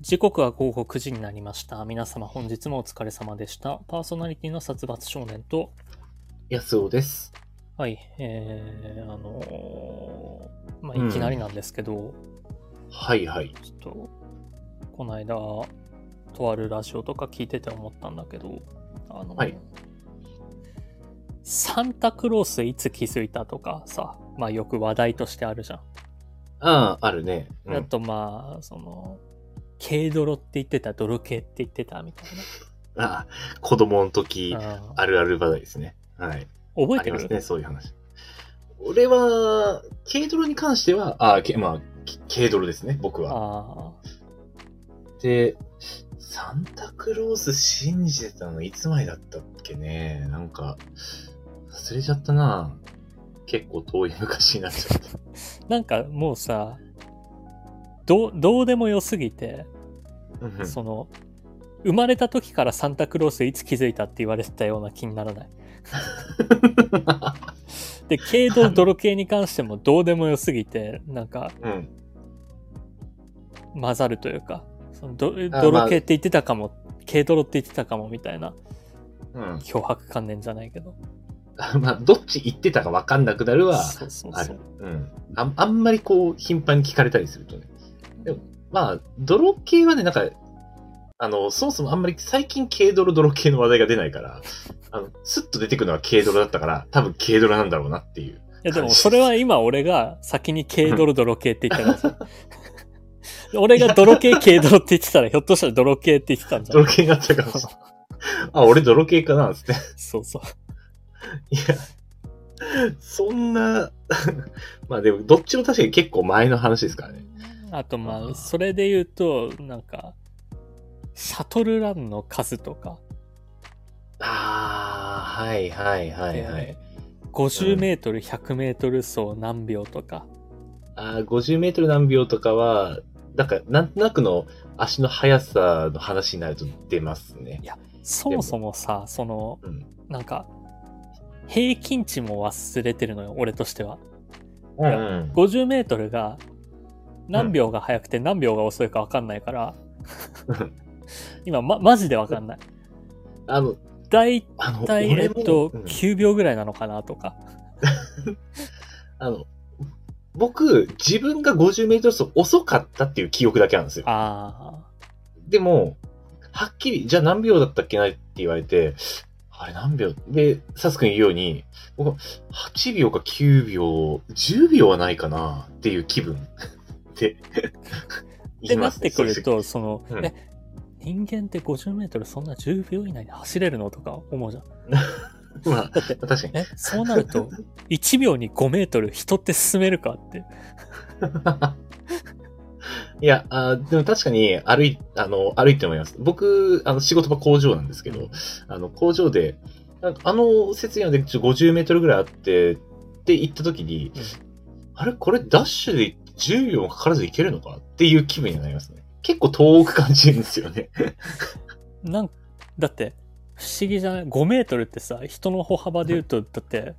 時刻は午後9時になりました。皆様本日もお疲れ様でした。パーソナリティの殺伐少年と、安尾です。はい、えー、あのーまあ、うんいきなりなんですけど、はいはい。ちょっと、この間、とあるラジオとか聞いてて思ったんだけど、あの、はいサンタクロースいつ気づいたとかさ、まあよく話題としてあるじゃん。ああ、あるね。うんあとまあ、その、軽泥って言ってた、泥系って言ってたみたいああ子供の時、な。あるある話題ですね。はい。覚えてますね、そういう話。俺は、軽泥に関しては、ああ、けまあ、け軽泥ですね、僕は。あで、サンタクロース信じてたのいつ前だったっけね？なんか、忘れちゃったな。結構遠い昔になっちゃった。あ。なんかもうさ、どう、どうでもよすぎて、うんその、生まれた時からサンタクロースいつ気づいたって言われてたような気にならない。で、軽度泥系に関してもどうでもよすぎて、なんかうん。混ざるというか、そのどあ泥系って言ってたかも、軽泥って言ってたかもみたいなうん。脅迫観念じゃないけど。まあ、どっち言ってたか分かんなくなるは、そうそうそう。。うん。ああんまりこう、頻繁に聞かれたりするとね。でも、まあ、泥系はね、なんか、あの、そもそもあんまり最近軽泥泥系の話題が出ないから、あの、スッと出てくるのは軽泥だったから、多分軽泥なんだろうなっていう。いやでもそれは今俺が先に軽泥泥系って言ったからさ。俺が泥系軽泥って言ってたらひょっとしたら泥系って言ってたんじゃない？泥系になっちゃうかもしれない。あ、俺泥系かなつって。そうそう。いや、そんな、まあでも、どっちも確かに結構前の話ですからね。あとまあ、それで言うと、なんか、シャトルランの数とか、ああ、はいはいはいはい。50メートル、100メートル走何秒とか、あー50メートル何秒とかは、なんか、なんとなくの足の速さの話になると出ますね。そもそもさ、その、うん。なんか、平均値も忘れてるのよ、俺としては。うん、うん。50メートルが何秒が速くて何秒が遅いか分かんないから、今、ま、マジで分かんない。あの、だいあの、たい、えっと、うん9秒ぐらいなのかなとか。あの、僕、自分が50メートル走遅かったっていう記憶だけあるんですよ。あでも、はっきり、じゃあ何秒だったっけなって言われて、あれ何秒？で、サス君言うように、僕、8秒か9秒、10秒はないかなっていう気分で、あ。ってなってくると、その、うんえ、人間って50メートルそんな10秒以内で走れるの？とか思うじゃん。まあ、だって、確かに。え、そうなると、1秒に5メートル人って進めるかって。いや、あーでも確かに歩い、あの、歩いて思います。僕、あの、仕事場工場なんですけど、あの、工場で、なんかあの、設備ので50メートルぐらいあって、って行った時に、うんあれ？これダッシュで10秒もかからず行けるのかっていう気分になりますね。結構遠く感じるんですよね。なんだって、不思議じゃない ?5 メートルってさ、人の歩幅で言うと、だって、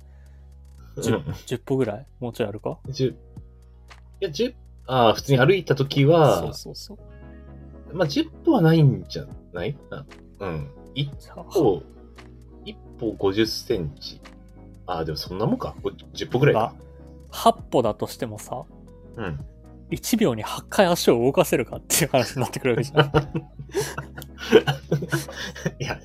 10, うん10歩ぐらい？もうちょいあるか？10いや、10、ああ、普通に歩いた時そうは、そうそう。まあ、10歩はないんじゃないあうん。一歩、一歩50センチ。ああ、でもそんなもんか。こ10歩ぐらいか。8歩だとしてもさ、うん。1秒に8回足を動かせるかっていう話になってくるわけじゃん。いや、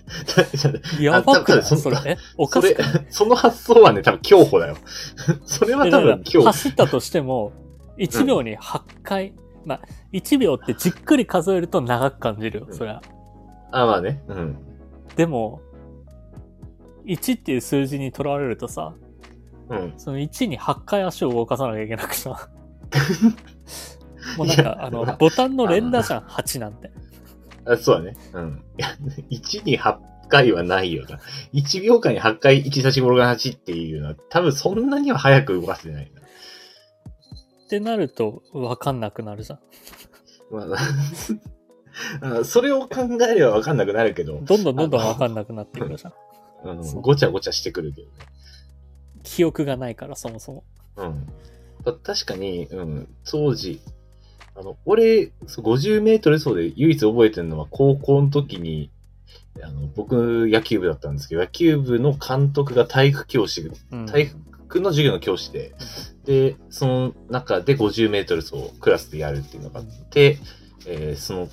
やばくない？そそれ。え？おかしい、その発想はね、多分競歩だよ。それは多分競歩。走ったとしても、1秒に8回、まあ、1秒ってじっくり数えると長く感じるよ、そりゃ。あ、まあね。うん。でも、1っていう数字にとらわれるとさ、うん。その1に8回足を動かさなきゃいけなくさ。もうなんか、あの、ボタンの連打じゃん、8なんて。あそうだね。うん。いや、1に8回はないよな。1秒間に8回1たち5が8っていうのは、多分そんなには早く動かせてないな。ってなると、わかんなくなるじゃん。まあ、あそれを考えればわかんなくなるけど、どんどんどんどんわかんなくなってくるじゃん。あのそうごちゃごちゃしてくるけどね。記憶がないから、そもそも。うん。た確かに、うん、当時、あの、俺、そう50メートル走で唯一覚えてるのは高校の時に、あの、僕野球部だったんですけど、野球部の監督が体育教師、うん体育の授業の教師で、で、その中で50メートル走をクラスでやるっていうのがあって、えーその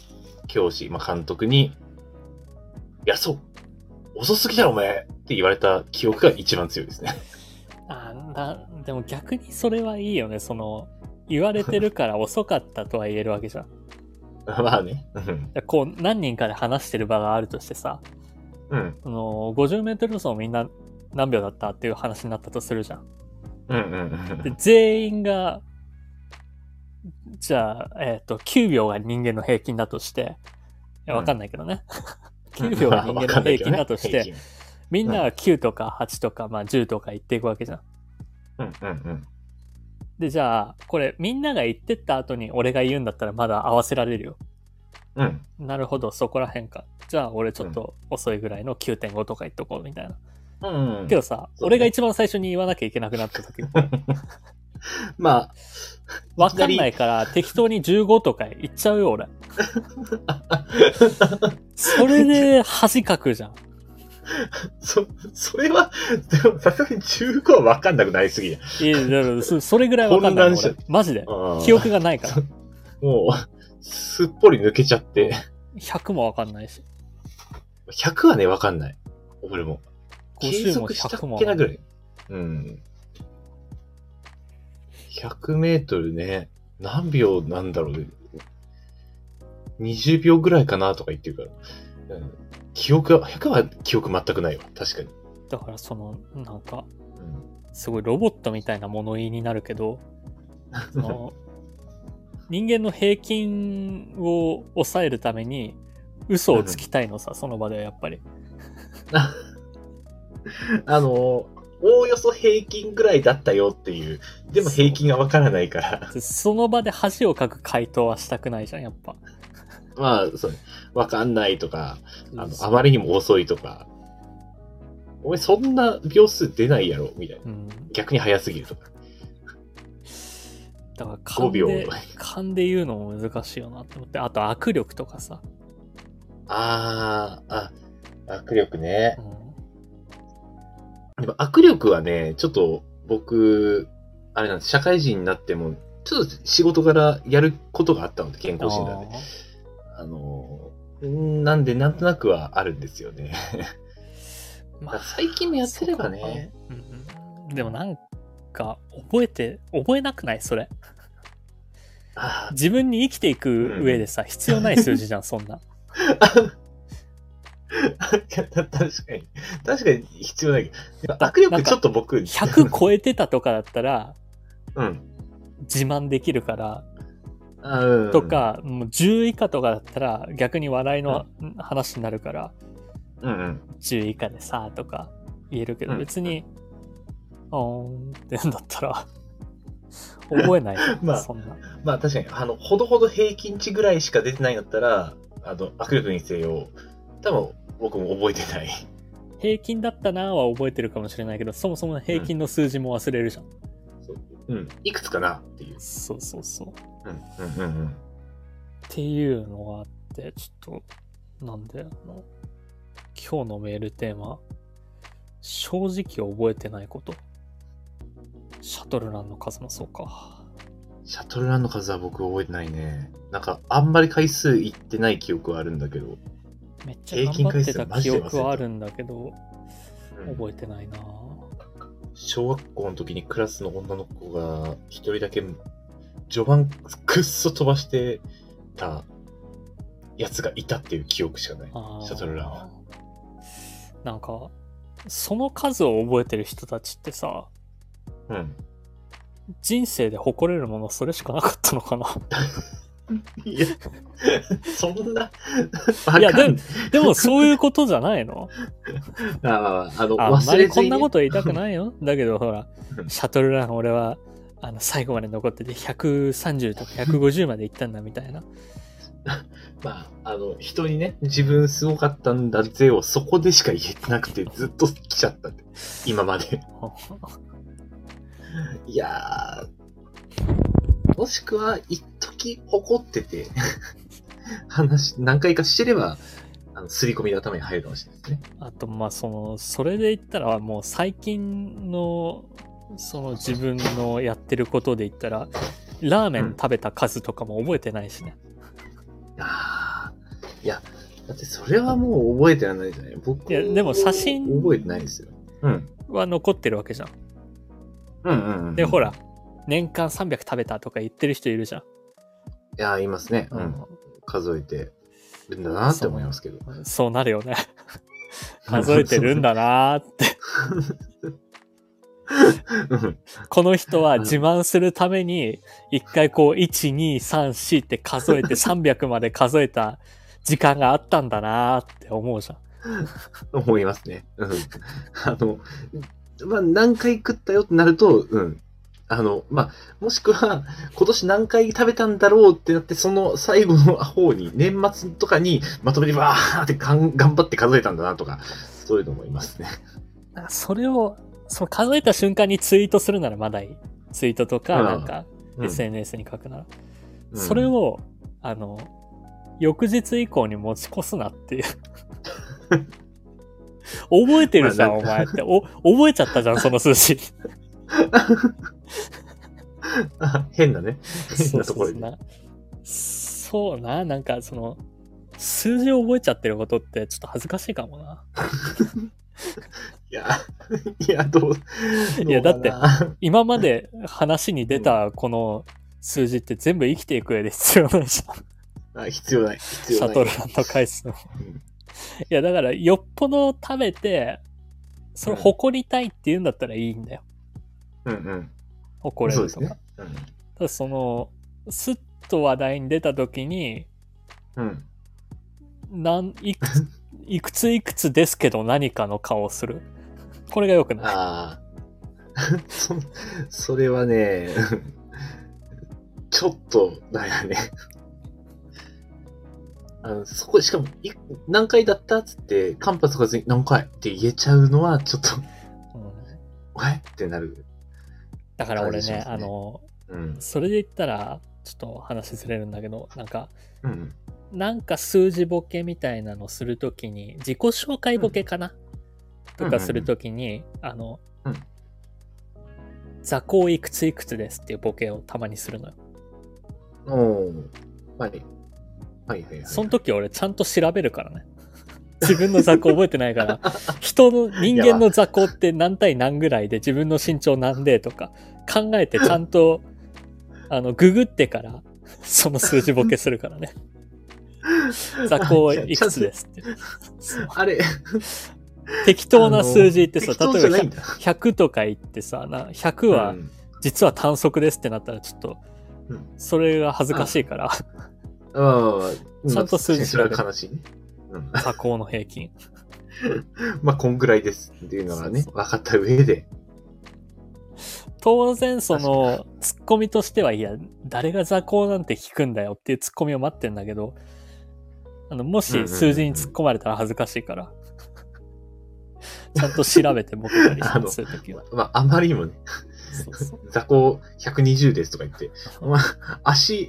教師、まあ、監督に、いや、そう、遅すぎだろ、お前って言われた記憶が一番強いですね。あなでも逆にそれはいいよね。その、言われてるから遅かったとは言えるわけじゃん。まあね。うんこう、何人かで話してる場があるとしてさ、うん。その、50メートル走みんな何秒だったっていう話になったとするじゃん。うんうんうでん。全員が、じゃあ、えっ、と、9秒が人間の平均だとして、わかんないけどね。9秒が人間の平均だとして、みんなが9とか8とか、まあ10とか言っていくわけじゃん。うんうんうん。で、じゃあ、これみんなが言ってった後に俺が言うんだったらまだ合わせられるよ。うん。なるほど、そこら辺か。じゃあ俺ちょっと遅いぐらいの9.5とか言っとこうみたいな。うんうん。けどさ、俺が一番最初に言わなきゃいけなくなった時、まあ、わかんないから適当に15とか言っちゃうよ俺。それで恥かくじゃん。そ、それは、でもさすがに15はわかんなくなりすぎや。いや、だからそそれぐらいわかんない。マジで。うん記憶がないから。もう、すっぽり抜けちゃって、100もわかんないし。100はね、わかんない。俺も。継50も続したっ100もけなぐらい。うん。100メートルね、何秒なんだろうね。20秒ぐらいかなとか言ってるから。うん、記憶は、100は記憶全くないわ。確かに。だからその、なんか、うんすごいロボットみたいな物言いになるけど、その人間の平均を抑えるために嘘をつきたいのさ、その場ではやっぱり。あの、おおよそ平均ぐらいだったよっていう。でも平均がわからないから。でその場で恥をかく回答はしたくないじゃん、やっぱ。まあ、そうね。わかんないとか、あの、あまりにも遅いとか。お前そんな秒数出ないやろみたいな。うん。逆に早すぎるとか。だから5勘秒で、勘で言うのも難しいよなって思って。あと握力とかさ。あー、あ、握力ねう。んでも握力はね、ちょっと僕、あれなんです、社会人になっても、ちょっと仕事からやることがあったので、健康診断で。あの、んなんで、なんとなくはあるんですよね。まあ最近もやってればね。そうんうんでもなんか、覚えて、覚えなくないそれ。あ自分に生きていく上でさ、必要ない数字じゃん、そんな。ー 確かに。確かに必要ないけど。握力ちょっと僕、100超えてたとかだったら、うん。自慢できるから、と、か、もう10以下とかだったら、逆に笑いの話になるから、うんうん。10以下でさ、とか言えるけど、うん別に、あーんってんだったら、覚えない まあそんな。まあ確かに、あの、ほどほど平均値ぐらいしか出てないんだったら、あの、握力にせよ、多分僕も覚えてない。平均だったなは覚えてるかもしれないけど、そもそも平均の数字も忘れるじゃん。うん。いくつかなっていう。そうそうそう。っうん、うん、うんうん。ていうのがあって、ちょっと、なんで、あの、今日のメールテーマ、正直覚えてないこと。シャトルランの数もそうか。シャトルランの数は僕覚えてないね。なんか、あんまり回数いってない記憶はあるんだけど。めっちゃ頑張ってた記憶はあるんだけど、うん覚えてないな小学校の時にクラスの女の子が一人だけ序盤くっそ飛ばしてたやつがいたっていう記憶しかない。シャトルランは。なんか、その数を覚えてる人たちってさ、うん。人生で誇れるものそれしかなかったのかな？いや、そんな、いやででもそういうことじゃないの？あまあの、あんま。りこんなこと言いたくないよ。だけどほらう、んシャトルラン俺は、あの、最後まで残ってて130とか150まで行ったんだみたいな。まあ、あの、人にね、自分すごかったんだぜをそこでしか言えてなくてずっと来ちゃったって。今まで。いやー、もしくは、一時誇ってて、話、何回かしてれば、あの、刷り込みで頭に入るかもしれないですね。あと、まあ、その、それで言ったら、もう最近の、その自分のやってることで言ったら、ラーメン食べた数とかも覚えてないしね。ああ。いや、だってそれはもう覚えてはないじゃない。僕いやでも写真覚えてないですよ。うん。は残ってるわけじゃん。うんうんうん。で、ほ。ら、年間300食べたとか言ってる人いるじゃん。いや、いますね。うん。数えてるんだなって思いますけど。そうなるよね。数えてるんだなーって。うん。この人は自慢するために、一回こう、1、2、3、4って数えて 300まで数えた時間があったんだなーって思うじゃん。思いますね。うん。あの、まあ、何回食ったよってなると、うん。あの、まあ、もしくは、今年何回食べたんだろうってなって、その最後の方に、年末とかにまとめてわーって頑張って数えたんだなとか、そういうのもいますね。それを、その数えた瞬間にツイートするならまだいい。ツイートとか、うんなんか、うん SNS に書くなら。うんそれを、あの、翌日以降に持ち越すなっていう。覚えてるじゃん、まあお前って。お、覚えちゃったじゃん、その数字。あ 変なね。変なところで。なそうな、なんかその、数字を覚えちゃってることってちょっと恥ずかしいかもな。いや、いや、どう、いやだって今まで話に出たこの数字って全部生きていく上で必要ないじゃん。あ必要ない。必シ要ない。ャトルランの回数も。うんいや、だから、よっぽど食べて、それ誇りたいって言うんだったらいいんだよ。うんうん。誇れるとか。そうですね。うんただその、スッと話題に出た時に、うん。なん、いくつ、いくついくつですけど何かの顔をする？これが良くない？ああ。そ、それはね、ちょっと、だよね。あの、そこ、しかも、い何回だったっつって、間髪とかずに何回って言えちゃうのは、ちょっと、うん え？ってなる。だから俺ねあの、うん。それで言ったら、ちょっと話ずれるんだけど、なんか、うん。なんか数字ボケみたいなのするときに、自己紹介ボケかな、とかするときに、あの、うん座高いくついくつですっていうボケをたまにするのよ。おーはい。はいはいはい。その時俺ちゃんと調べるからね。自分の座高覚えてないから、人の、人間の座高って何対何ぐらいで自分の身長何でとか考えてちゃんと、あの、ググってから、その数字ボケするからね。座高いくつですって。あれ、適当な数字ってさ、例えばゃないんだ。100とか言ってさ、な100はうん実は単速ですってなったらちょっとうん、それが恥ずかしいから、ちゃんと数字調べ悲しいね。うん。の平均。まあ、こんぐらいですっていうのがねそう、分かった上で。当然そのツッコミとしてはいや誰が座高なんて聞くんだよっていうツッコミを待ってんだけどあのもし数字に突っ込まれたら恥ずかしいから。ちゃんと調べてボケたりするときは。まあ、あまりにもね、そうそう。座高120ですとか言って、まあ、足、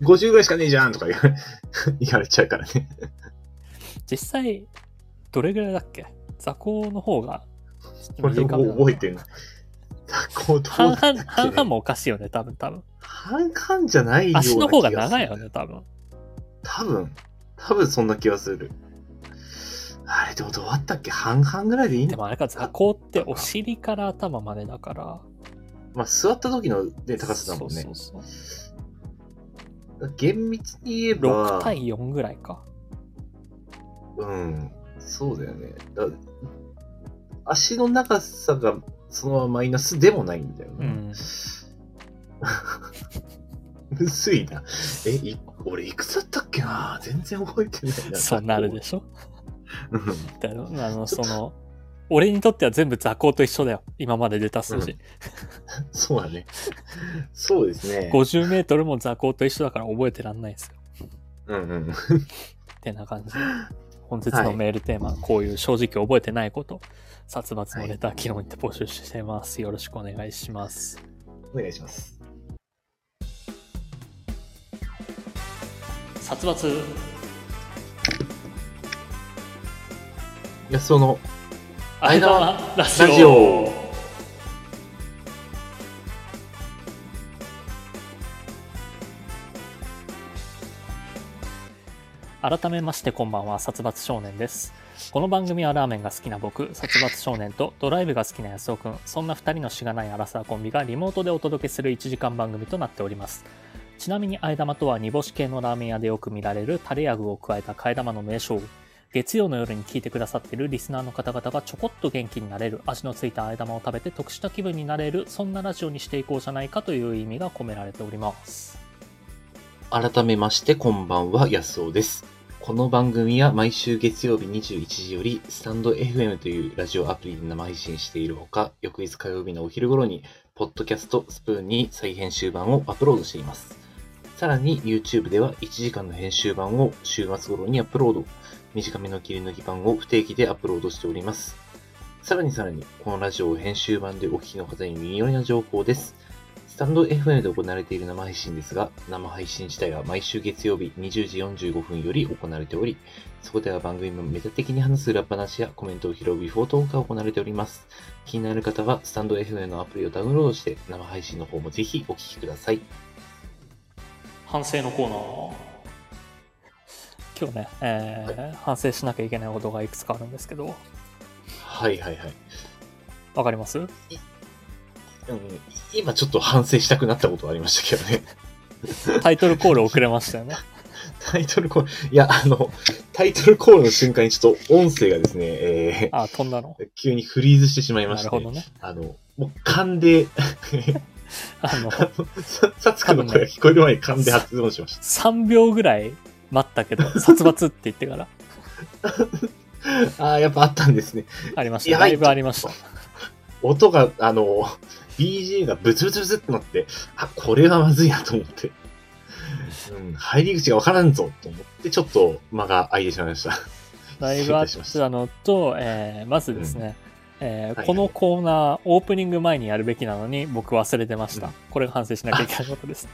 ご50ぐらいしかねえじゃんとか言 われちゃうからね。実際どれぐらいだっけ？座高の方がこれ覚えてるの。座高どうだ半々半々もおかしいよね多分多分。半々じゃないような気がする。足の方が長いよね多分多分、多分そんな気がする。あれ、でもどうだったっけ？半々ぐらいでいいの？でもあれか座高ってお尻から頭までだからまあ、座った時の、ね、高さだもんね。そうそうそう厳密に言え6ば、対4ぐらいかうん、そうだよね。だ足の長さがそのままマイナスでもないんだよね。うん むずいな。え、い俺いくつだったっけな？全然覚えてないな。そうなるでしょ？うんだあの、その、俺にとっては全部座高と一緒だよ。今まで出た数字。そうだね。そうですね。50メートルも座高と一緒だから覚えてらんないんですよ。うんうん。ってな感じで。本日のメールテーマ、こういう正直覚えてないこと、殺伐のレター機能にて募集してます。よろしくお願いします。お願いします。殺伐。安尾の間はラジオ。ラジオ。改めましてこんばんは殺伐少年です。この番組はラーメンが好きな僕殺伐少年とドライブが好きな安尾くん。そんな2人のしがないアラサーコンビがリモートでお届けする1時間番組となっておりますちなみにあえ玉とは煮干し系のラーメン屋でよく見られるタレや具を加えた替え玉の名称。月曜の夜に聞いてくださっているリスナーの方々がちょこっと元気になれる味のついたあえ玉を食べて得した気分になれるそんなラジオにしていこうじゃないかという意味が込められております。改めましてこんばんは。安尾です。この番組は毎週月曜日21時よりスタンド FM というラジオアプリで生配信しているほか翌日火曜日のお昼頃にポッドキャストスプーンに再編集版をアップロードしています。さらに YouTube では1時間の編集版を週末頃にアップロード短めの切り抜き版を不定期でアップロードしております。さらにさらに、このラジオを編集版でお聞きの方に耳寄りな情報です。スタンド FM で行われている生配信ですが、生配信自体は毎週月曜日20時45分より行われており、そこでは番組のメタ的に話す裏話やコメントを拾うビフォートークが行われております。気になる方は、スタンド FM のアプリをダウンロードして、生配信の方もぜひお聞きください。反省のコーナー。今日ね、えー反省しなきゃいけないことがいくつかあるんですけど。はいはいはい。わかります？うん、今ちょっと反省したくなったことはありましたけどね。タイトルコール遅れましたよね。タイトルコール、いや、あの、タイトルコールの瞬間にちょっと音声がですね、えあ飛んだの？ー、急にフリーズしてしまいまして、なるほどね。あの、もう勘で、あのささつくの声が聞こえる前に勘で発音しました。3秒ぐらい待ったけど殺伐って言ってから ああ、やっぱあったんですね。ありましただいぶありました音が、あの、BGM がブツブツブツってなって、あ、これはまずいなと思って。うん、入り口がわからんぞと思って、ちょっと間が空いてしまいました。だいぶあったのと、えーまずですね、えーはいこのコーナーオープニング前にやるべきなのに僕忘れてました、うん。これが反省しなきゃいけないことですね。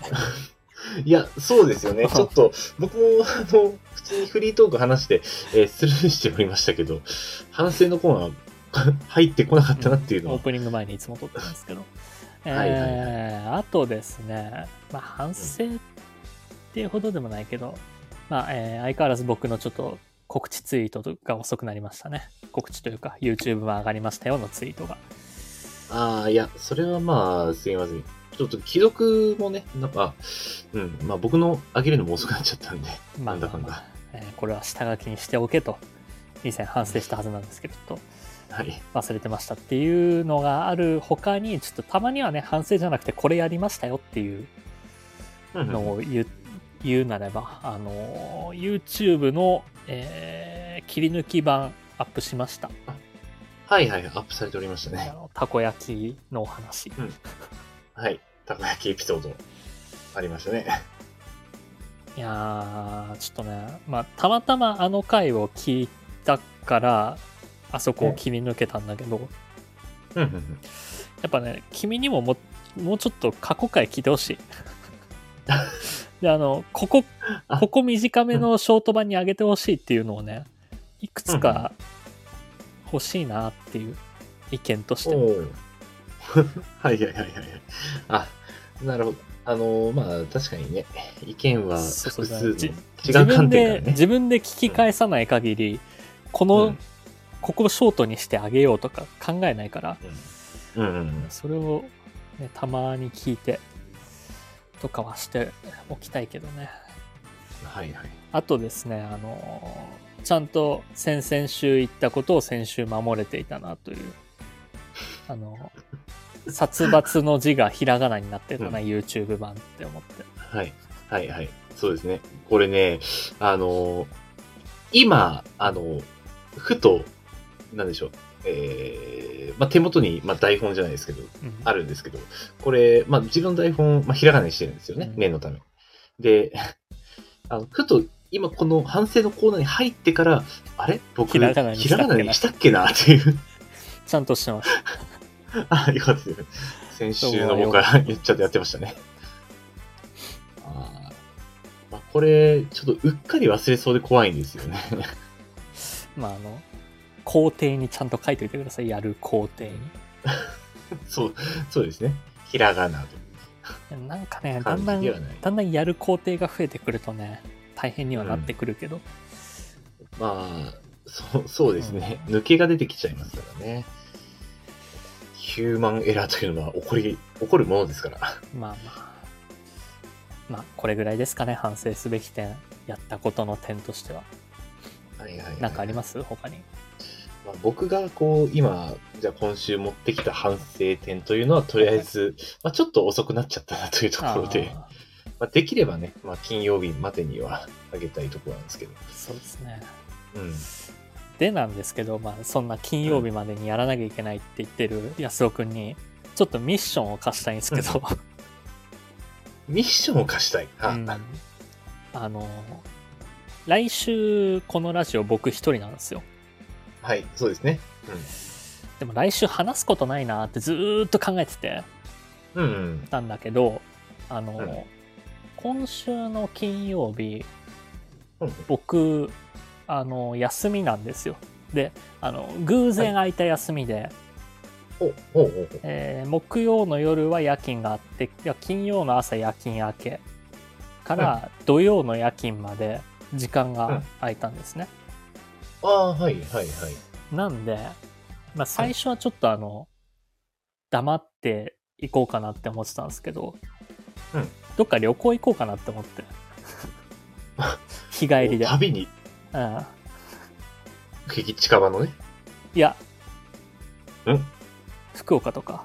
いや、そうですよね。ちょっと、僕も、あの、普通にフリートーク話して、えースルーしておりましたけど、反省のコーナー入ってこなかったなっていうのは、オープニング前にいつも撮ってるんですけど、え ーはいはい。はいあとですね、まあ、反省っていうほどでもないけど、まあえー相変わらず僕のちょっと告知ツイートが遅くなりましたね。告知というか YouTube も上がりましたよのツイートが。ああ、いや、それはまあ、すいません。ちょっと既読もね、なんか、うん、まあ僕の上げるのも遅くなっちゃったんで、まあなんだかんだ。まあえーこれは下書きにしておけと以前反省したはずなんですけどちょっとはい。忘れてましたっていうのがある他にちょっとたまにはね反省じゃなくてこれやりましたよっていううんのを言う言うなればあの YouTube の、えー切り抜き版アップしましたはいはい、アップされておりましたね。あのたこ焼きのお話はい。たこ焼きエピソード、ありましたね。いやーちょっとねまあたまたまあの回を聞いたからあそこを切り抜けたんだけど、うんうんうんやっぱね、君にもももうちょっと過去回聞いてほしい。で、あの、ここ、あここ短めのショート版に上げてほしいっていうのをね、いくつか欲しいなっていう意見として はいはいはいはいはい。あ、なるほど。あのーまあ確かにね、意見は複数のじ違自うからね。自分で聞き返さない限り、この、うんここをショートにしてあげようとか考えないから、うんうんうん。それを、ね、たまに聞いてとかはしておきたいけどね。はいはい。あとですね、あのちゃんと先々週言ったことを先週守れていたなという、あの、殺伐の字がひらがなになってたな、YouTube 版って思って。はい。はいはい。そうですね。これね、あのー今、あのーふと、なんでしょう。えー、まあ、手元に、まあ、台本じゃないですけど、うんあるんですけど、これ、まあ、自分の台本、まあ、ひらがなにしてるんですよね。うん念のため。で、あの、ふと、今この反省のコーナーに入ってから、あれ？僕、ひらがなにしたっけな？っけな？っていう。ちゃんとしてます。あ、よかったです。先週の僕から言っちゃってやってましたね。あーまあ、これ、ちょっとうっかり忘れそうで怖いんですよね。まあ、あの、工程にちゃんと書いておいてください。やる工程に。そう、そうですね。ひらがなと。なんかね、だんだん、だんだんやる工程が増えてくるとね、大変にはなってくるけど、まあ、そう、そうですね。抜けが出てきちゃいますからね。ヒューマンエラーというのは起こり、起こるものですから。まあまあ、まあ、これぐらいですかね、反省すべき点、やったことの点としては。はいはい、はい。なんかあります？他に。まあ、僕がこう、今、じゃあ今週持ってきた反省点というのは、とりあえず、まあ、ちょっと遅くなっちゃったなというところで、あ まあ、できればね、まあ、金曜日までにはあげたいところなんですけど。ーそうですね。うん。でなんですけど、まあ、そんな金曜日までにやらなきゃいけないって言ってる安尾くんに、ちょっとミッションを課したいんですけど、ミッションを貸したい？はうんあの、来週このラジオ僕一人なんですよ。はい、そうですね。でも来週話すことないなってずーっと考えててうん。うん。たんだけど、あの、うん今週の金曜日、うん僕、あの、休みなんですよ。で、あの、偶然空いた休みで、お、お、お、お。えー木曜の夜は夜勤があっていや金曜の朝夜勤明けから土曜の夜勤まで時間が空いたんですね、ああ、はい、はい、はい。なんで、まあ、最初はちょっとあの黙って行こうかなって思ってたんですけど、うん。どっか旅行行こうかなって思って。日帰りで、旅に、うん、近場のね？いや。ん。福岡とか。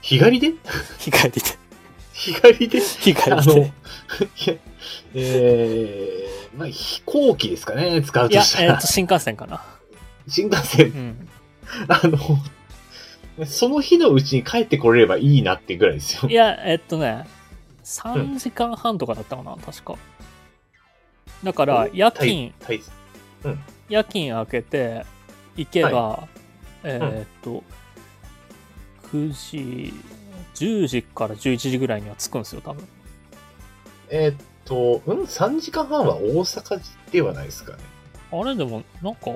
日帰りで？日帰りで。日帰りで？日帰あの、いりでや、えー、まあ飛行機ですかね、使うとしたら。えっと新幹線かな新幹線？う、んあの、その日のうちに帰ってこれればいいなってぐらいですよい。や、えっとね、3時間半とかだったかな、確か。だから、夜勤、大大夜勤明けて行けば、えーっと、9時、10時から11時ぐらいには着くんですよ、多分。えーっと、うん、3時間半は大阪ではないですかね。あれでも、なんか、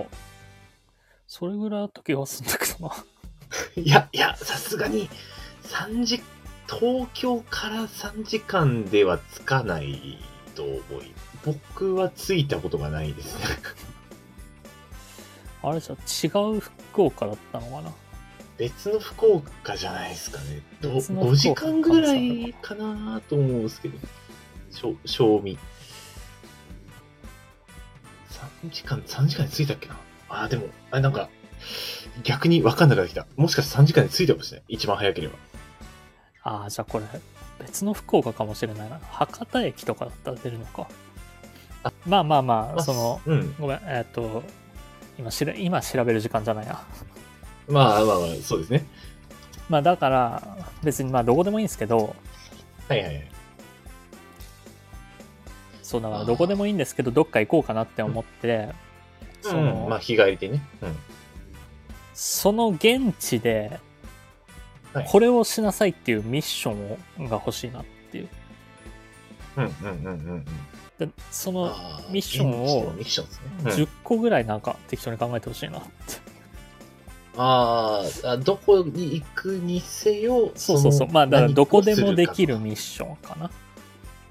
それぐらいだった気がするんだけどな。いや、いや、さすがに、3時、東京から3時間では着かないと思い、僕は着いたことがないですね。あれじゃ違う福岡だったのかな？別の福岡じゃないですかね。ど別の5時間ぐらいかなと思うんですけど、賞味。3時間、3時間で着いたっけな？あー、でも、あれなんか、逆に分かんなくなってきた。もしかして3時間で着いたかもしれない。一番早ければ。ああ、じゃあこれ、別の福岡かもしれないな。博多駅とかだったら出るのか。まあまあまあ、まあその、うん。ごめん、えっ、と、今しら、今調べる時間じゃないな。まあまあまあ、そうですね。まあだから、別にまあどこでもいいんですけど、はいはいはい。そうだからどこでもいいんですけど、どっか行こうかなって思って、その、うん、まあ日帰りでね。うん。その現地ではい、これをしなさいっていうミッションをが欲しいなっていう。うんうんうんうんうん。でそのあミッションを現地のミッションですね。うん10個ぐらいなんか適当に考えてほしいなって。あーあ、どこに行くにせよ、そうそうそう。のまあだからどこでもできるミッションかな。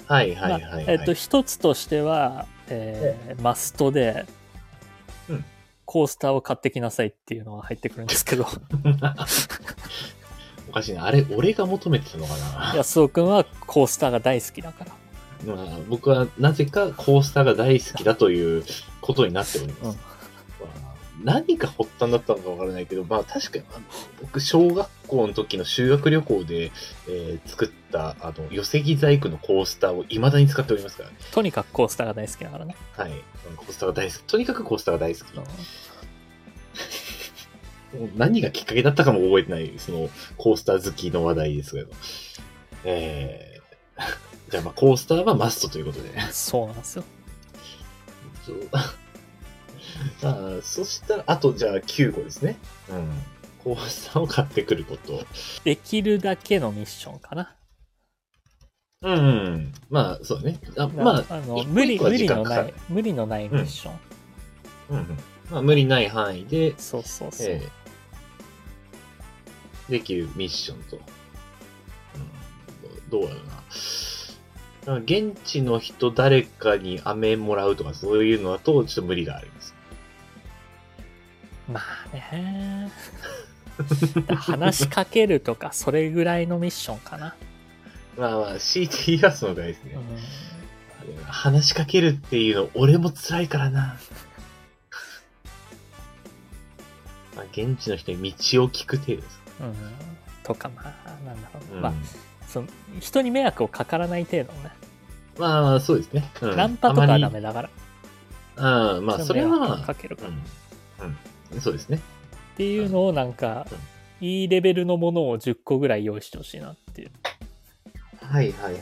はいはいはい、はいまあえっと、一つとしては、えーマストで、うんコースターを買ってきなさいっていうのが入ってくるんですけど、おかしいな。あれ、俺が求めてたのかな？安尾くんはコースターが大好きだから。まあ、僕はなぜかコースターが大好きだということになっております。何が発端だったのかわからないけど、まあ確かに僕、小学校の時の修学旅行で、えー作ったあの寄木細工のコースターを未だに使っておりますからね。とにかくコースターが大好きだからね。はい。コースターが大好き。とにかくコースターが大好き。う んもう何がきっかけだったかも覚えてない、その、コースター好きの話題ですけど。えー、じゃあ、まあ、コースターはマストということで。そうなんですよ。あーそしたら、あと、じゃあ、9個ですね。うん。コースターを買ってくること。できるだけのミッションかな。うん、うん。まあ、そうね。あだまあ、あの無理無理のない無理のないミッション、うんうん。まあ、無理ない範囲で、そうそうそう、えーできるミッションと。うん、どうやろうな。現地の人誰かに飴もらうとかそういうのだとちょっと無理がありまあね。話しかけるとかそれぐらいのミッションかな、まあまあ、強いて言いますのがですね、うん。話しかけるっていうの俺も辛いからな。まあ、現地の人に道を聞く程度です。うん、とかまあなんだろう、うん、まあその人に迷惑をかからない程度のね、まあ、そうですね。うん。ナンパとかはダメだから。うん、まあ、それはかけるかうん、うん、そうですね。ていうのをなんか、いいレベルのものを10個ぐらい用意してほしいなっていうはいはいはい。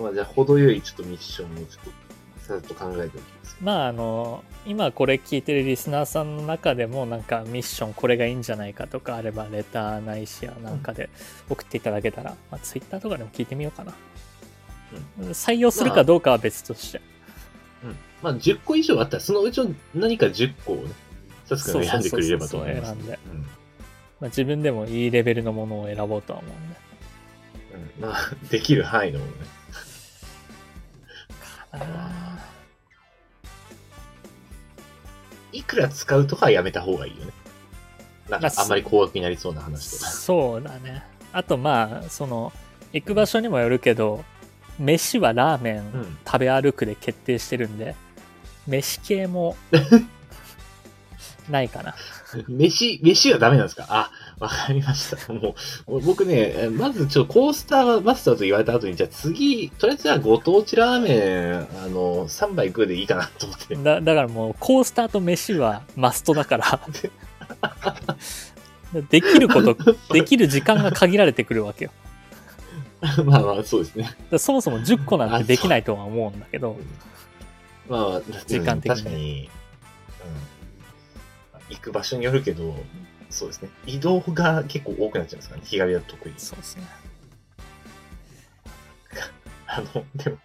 まあ、じゃあ、程よいちょっとミッションをちょっと、さっと考えておきます。まああの今これ聞いてるリスナーさんの中でもなんかミッションこれがいいんじゃないかとかあればレターないしやなんかで送っていただけたら、まあ、ツイッターとかでも聞いてみようかな、採用するかどうかは別として、うん。まあ、10個以上あったら、そのうちの何か10個をね、さつくんが選んでくれればと思います。まあ、自分でもいいレベルのものを選ぼうとは思うんでうんまあ、できる範囲のものね。かないくら使うとかはやめた方がいいよね。なんかま、ああんまり高額になりそうな話とか。そうだねあとまあその行く場所にもよるけど飯はラーメンうん食べ歩くで決定してるんで、飯系も ないかな飯、飯はダメなんですか？あ、わかりました。もう、僕ね、えまずちょっとコースターマスターと言われた後に、じゃあ次、とりあえずはご当地ラーメン、あの、3杯食うでいいかなと思って。だだからもうコースターと飯はマストだから できることできる時間が限られてくるわけよ まあまあ、そうですね。そもそも10個なんてできないとは思うんだけどまあまあ、時間的に確かに、うん。行く場所によるけど、そうですね。移動が結構多くなっちゃうんですかね。日帰りだと特に。そうですね あの、でも、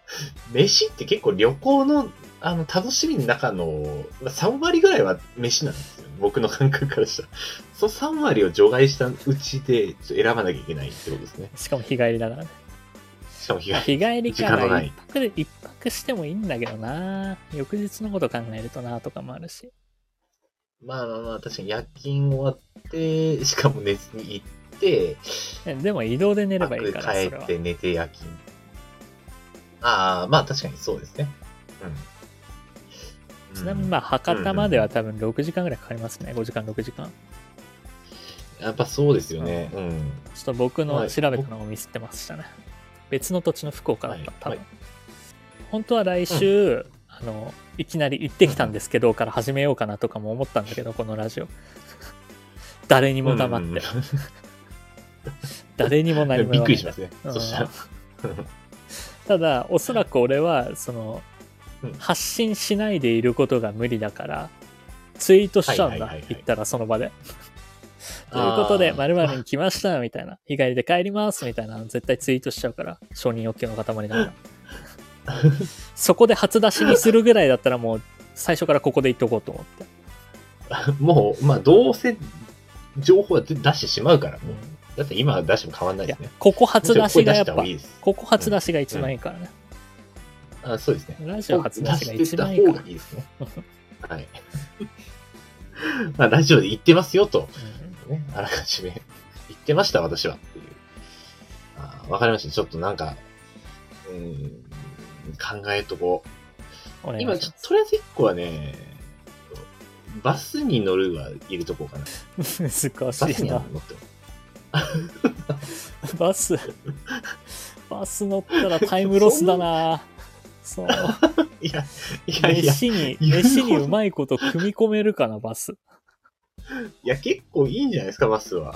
飯って結構旅行の、あの、楽しみの中の、まあ3割ぐらいは飯なんですよ。僕の感覚からしたら。その3割を除外したうちで、選ばなきゃいけないってことですね。しかも日帰りだからねしかも日帰り。日帰りか時間のないら一泊で一泊してもいいんだけどな翌日のこと考えるとなとかもあるしまあまあまあ、確かに夜勤終わって、しかも寝ずに行って、えでも移動で寝ればいいから帰それはって寝て夜勤。ああ、まあ確かにそうですね。うん。ちなみにまあ博多までは多分6時間ぐらいかかりますね5時間6時間やっぱそうですよね。うん。ちょっと僕のはい調べたのをミスってましたね。別の土地の福岡だった、はい多分。はい本当は来週、あの、いきなり行ってきたんですけど、から始めようかなとかも思ったんだけど、このラジオ。誰にも黙って、うんうん 誰にも何もびっ言わないくりしますね。うんそしたら。ただ、おそらく俺は、そのうん、発信しないでいることが無理だから、ツイートしちゃうんだはいはいはいはい。行ったらその場で。ということで、〇〇に来ました、みたいな。日帰りで帰ります、みたいなの絶対ツイートしちゃうから、承認欲求の塊だから。そこで初出しにするぐらいだったらもう、最初からここで言っとこうと思って。もう、まあ、どうせ情報は出してしまうから、もううんだって今出しても変わんないですね。、ここ初出しがやっぱここ初出しが一番いいからね。あそうですね。ラジオ初出しが一番いい出してた方から。がいいですね。はい。まあ、ラジオで言ってますよと。うんね、あらかじめ言ってました、私はっていう。あわかりました。ちょっとなんか、うーん、考えとこう。今、ちょっととりあえず一個はね、バスに乗るは入れとこうかな。難しバスいなには。乗っても。バス、バス乗ったらタイムロスだな。そう。いや、いやいや、飯に、飯にうまいこと組み込めるかな、バス。いや、結構いいんじゃないですか、バスは。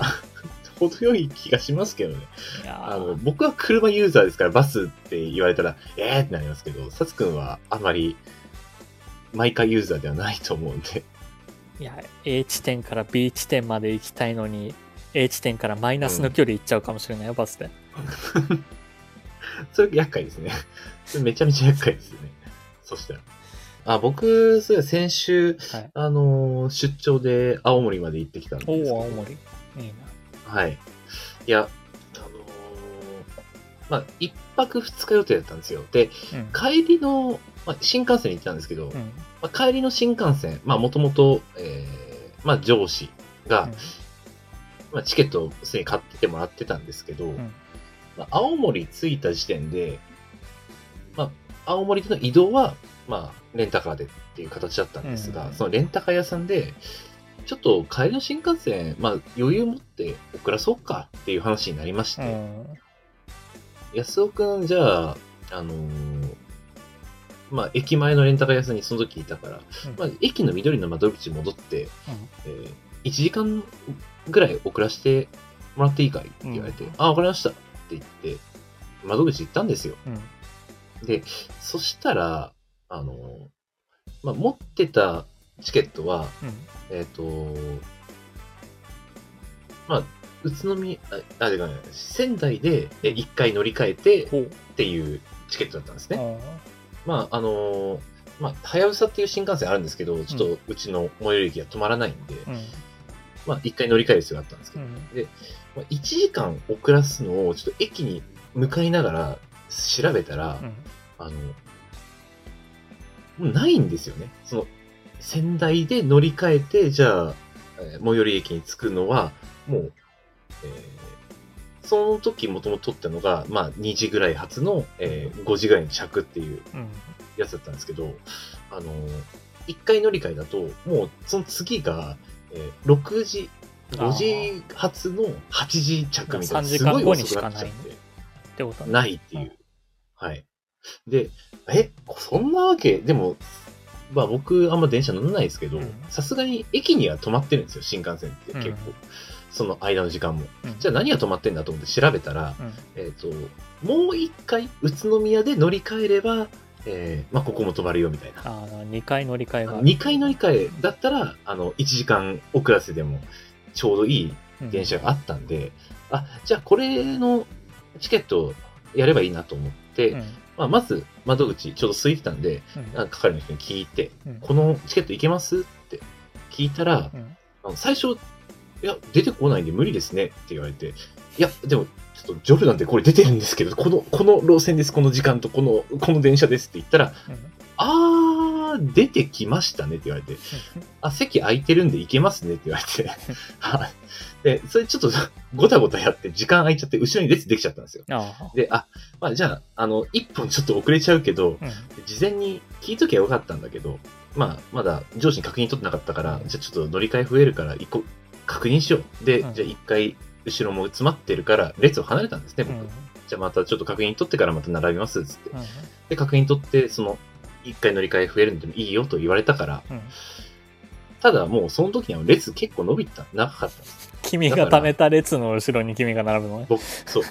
程よい気がしますけどね。あの、ー僕は車ユーザーですから、バスって言われたら、えーってなりますけど、サツくんはあまり、毎回ユーザーではないと思うんで。いや、A 地点から B 地点まで行きたいのに、A 地点からマイナスの距離行っちゃうかもしれないよ、バスで。それ厄介ですね。それめちゃめちゃ厄介ですよね。そしたら。あ、僕、そうや、先週、はい。あのー出張で青森まで行ってきたんですおけど。お、青森。いいな。はい。いや、あのーまあ、一泊二日予定だったんですよ。で、うん。帰りの、まあ、新幹線に行ったんですけど、うん。まあ、帰りの新幹線、まあ、もともと、えーまあ、上司が、まあ、チケットをすでに買っててもらってたんですけど、んまあ、青森着いた時点で、まあ、青森での移動は、まあ、レンタカーでっていう形だったんですが、うんそのレンタカー屋さんで、ちょっと帰りの新幹線、まあ、余裕持って遅らそうかっていう話になりまして、うん。安尾くん、じゃあ、あのーまあ、駅前のレンタカー屋さんにその時いたから、うんまあ、駅の緑の窓口に戻って、うんえー1時間ぐらい遅らせてもらっていいかいって言われて、うんあ、わかりましたって言って、窓口行ったんですよ。うん。で、そしたら、あのーまあ、持ってたチケットは、うん。えっ、と、まあ、宇都宮、あ、あ、でかない、仙台でえ一回乗り換えて。っていうチケットだったんですね。あまあ、あのーまあ、はやぶさっていう新幹線あるんですけど、ちょっとうちの最寄り駅は止まらないんで、ーうん。まあ、一回乗り換える必要があったんですけど、うん。まあ、1時間遅らすのをちょっと駅に向かいながら調べたら、うん。あの、もうないんですよね。その、仙台で乗り換えて、じゃあ、えー最寄り駅に着くのは、もう、えーその時もともと取ったのが、まあ、2時ぐらい発の、えー5時ぐらいに着っていううん。やつだったんですけど、あの、1回乗り換えだと、もうその次が、えー6時、5時発の8時着みたいな、3時すごい遅くなっちゃって。ってことねないっていう。はい。で、え、そんなわけ、でも、まあ僕あんま電車乗らないですけどうん、さすがに駅には止まってるんですよ、新幹線ってうん結構。その間の時間も。うんじゃあ何が止まってんだと思って調べたら、うん。えっ、と、もう一回宇都宮で乗り換えれば、えーまあここも止まるよみたいな。ああ、2回乗り換えがある。2回乗り換えだったら、あの、1時間遅らせでもちょうどいいうん電車があったんで、あ、じゃあこれのチケットやればいいなと思って、うん。まあ、まず窓口ちょうど空いてたんで、うん。あ係の人に聞いて、うん。このチケットいけますって聞いたら、うん。あの最初、いや、出てこないんで無理ですねって言われて、いや、でも、ちょっとジョルなんてこれ出てるんですけど、この、この路線です、この時間とこの、この電車ですって言ったら、うん。あー、出てきましたねって言われて、あ、席空いてるんで行けますねって言われて、はいで、それちょっと ごたごたやって時間空いちゃって後ろに列できちゃったんですよ。で、あ、まあじゃあ、あの、一本ちょっと遅れちゃうけど、うん。事前に聞いときゃよかったんだけど、まあ、まだ上司に確認取ってなかったから、じゃあちょっと乗り換え増えるから、一個確認しよう。で、うんじゃあ一回後ろも詰まってるから、列を離れたんですね、僕。うん。じゃあまたちょっと確認取ってからまた並びます、つって。うんで、確認取って、その、一回乗り換え増えるんでもいいよと言われたから、うんただもうその時には列結構伸びた、長かったんです。君が貯めた列の後ろに君が並ぶのね。僕、そう、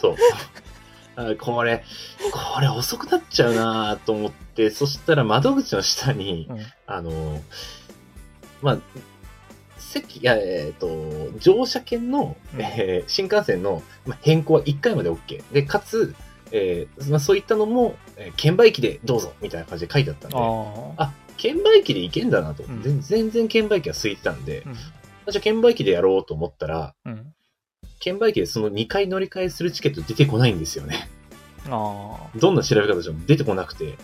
そう。あこれ、これ遅くなっちゃうなと思って、そしたら窓口の下に、うん。あの、まあ、席、えっ、と、乗車券の、うんえー新幹線の、まあ、変更は1回まで OK。で、かつ、えーまあ、そういったのも、えー券売機でどうぞみたいな感じで書いてあったんで、ああ。あ、券売機で行けんだなと、うん全全然券売機が空いてたんで、じゃあ券売機でやろうと思ったら、うん。券売機でその2回乗り換えするチケット出てこないんですよね。ああ。どんな調べ方しても出てこなくて。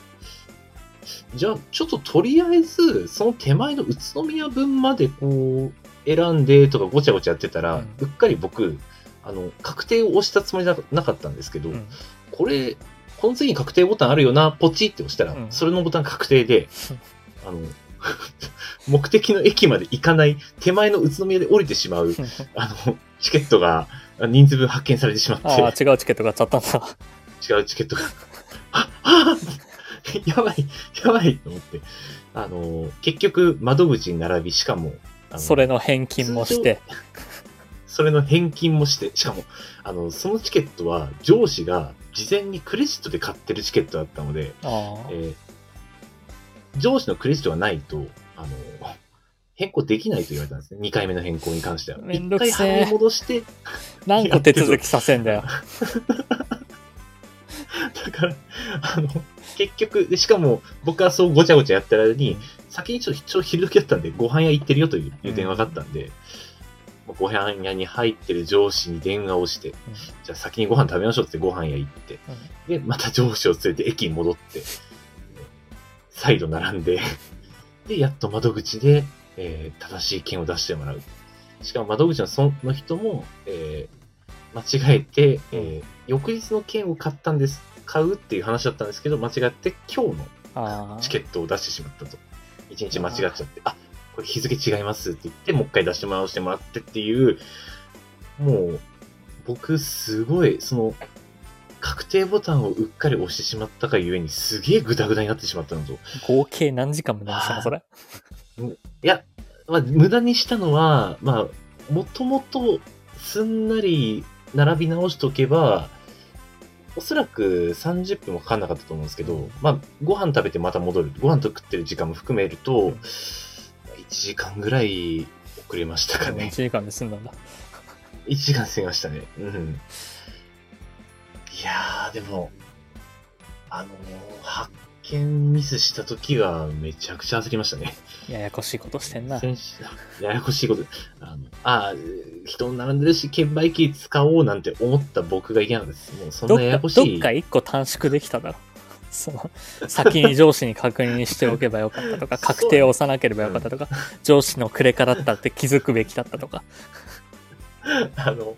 じゃあ、ちょっととりあえず、その手前の宇都宮分までこう、選んでとかごちゃごちゃやってたら、うんうっかり僕、あの、確定を押したつもりななかったんですけど、うん。これ、この次に確定ボタンあるよな、ポチって押したら、うんそれのボタン確定で、あの、目的の駅まで行かない、手前の宇都宮で降りてしまう、あの、チケットが人数分発見されてしまって、ああ、違うチケット買っちゃったんだ。違うチケットが、あ、あやばい、やばいと思って、あの、結局窓口に並び、しかも、それの返金もして。それの返金もして、しかも、あの、そのチケットは上司が事前にクレジットで買ってるチケットだったので。えー上司のクレジットがないと、あの、変更できないと言われたんですね。2回目の変更に関しては。めんどく1せえ戻して、何個手続きさせんだよ。から、あの、結局、でしかも僕はそうごちゃごちゃやってる間に、先にちょっと昼時だったんで、ご飯屋行ってるよといういう電話があったんで、ご飯屋に入ってる上司に電話をして、じゃあ先にご飯食べましょうってご飯屋行って、で、また上司を連れて駅に戻って、再度並んで、で、やっと窓口で、えー正しい券を出してもらう。しかも窓口のその人も、えー間違えて、えー翌日の券を買ったんです。買うっていう話だったんですけど、間違って今日の。チケットを出してしまったと。一日間違っちゃって、あ、これ日付違いますって言って、もう一回出してもらわしてもらってっていう、もう、僕すごい、その、確定ボタンをうっかり押してしまったがゆえに、すげえグダグダになってしまったのと。合計何時間無駄にしたのそれ？いや、まあ、無駄にしたのは、まあ、もともとすんなり並び直しとけば、おそらく30分もかかんなかったと思うんですけど、まあ、ご飯食べてまた戻る。ご飯と食ってる時間も含めると、1時間ぐらい遅れましたか1ね。時間で済んだんだ。1時間過ぎましたね。うん。いやー、でも、あのー発見ミスした時はめちゃくちゃ焦りましたね。ややこしいことしてんな。先週、ややこしいこと、あの、あー人並んでるし、券売機使おうなんて思った僕がいけなかったです。もうそんなややこしい。どっか一個短縮できただろ。その、先に上司に確認しておけばよかったとか、確定を押さなければよかったとか、上司のクレカだったって気づくべきだったとか。あの、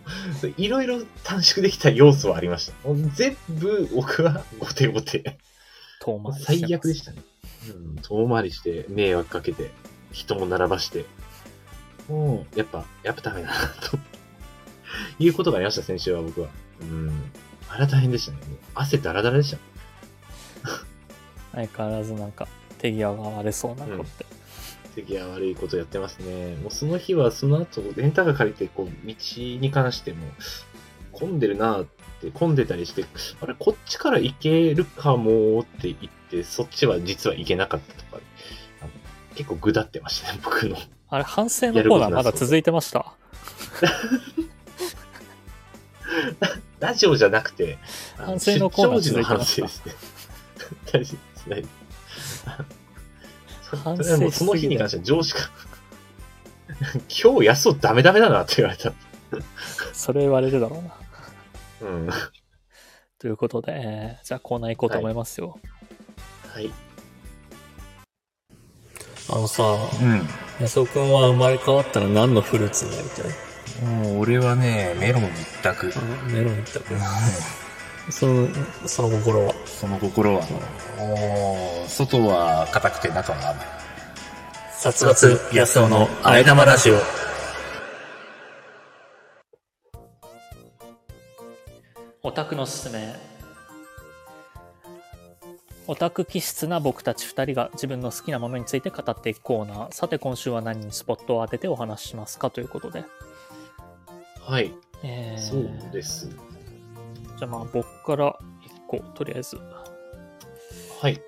いろいろ短縮できた要素はありました。もう全部僕は後手後手。遠回り最悪でしたね。うん、遠回りして、迷惑かけて、人も並ばして。もう、やっぱ、やっぱダメだな、と。いうことがありました、先週は僕は。うん。あれは大変でしたね。もう汗だらだらでした。相変わらずなんか、手際が悪そうな子って。敵は悪いことやってますね。もうその日はその後、レンタカー借りて、こう、道に関しても、混んでるなって、混んでたりして、あれ、こっちから行けるかもって言って、そっちは実は行けなかったとか、結構ぐだってましたね、僕の。あれ、反省のコーナーまだ続いてました？ラジオじゃなくて、あ反省のコーナー反続いてま省ですね。大事ですね。反省もうその日に関しては上司が、今日安男ダメダメだなって言われた。それ言われるだろうな。うん。ということで、えーじゃあコーナー行こうと思いますよ。はい。あのさ、うん。安尾くんは生まれ変わったら何のフルーツになりたい？もう俺はね、メロン一択。メロン一択。その、その心は。その心は、おー外は硬くて中は甘い。殺伐安尾のあえ玉ラジオ。オタクのすすめ。オタク気質な僕たち2人が自分の好きなものについて語っていくコーナー。さて今週は何にスポットを当ててお話ししますかということで。はい。えーそうです。じゃあまあ僕から1個、とりあえず。はい。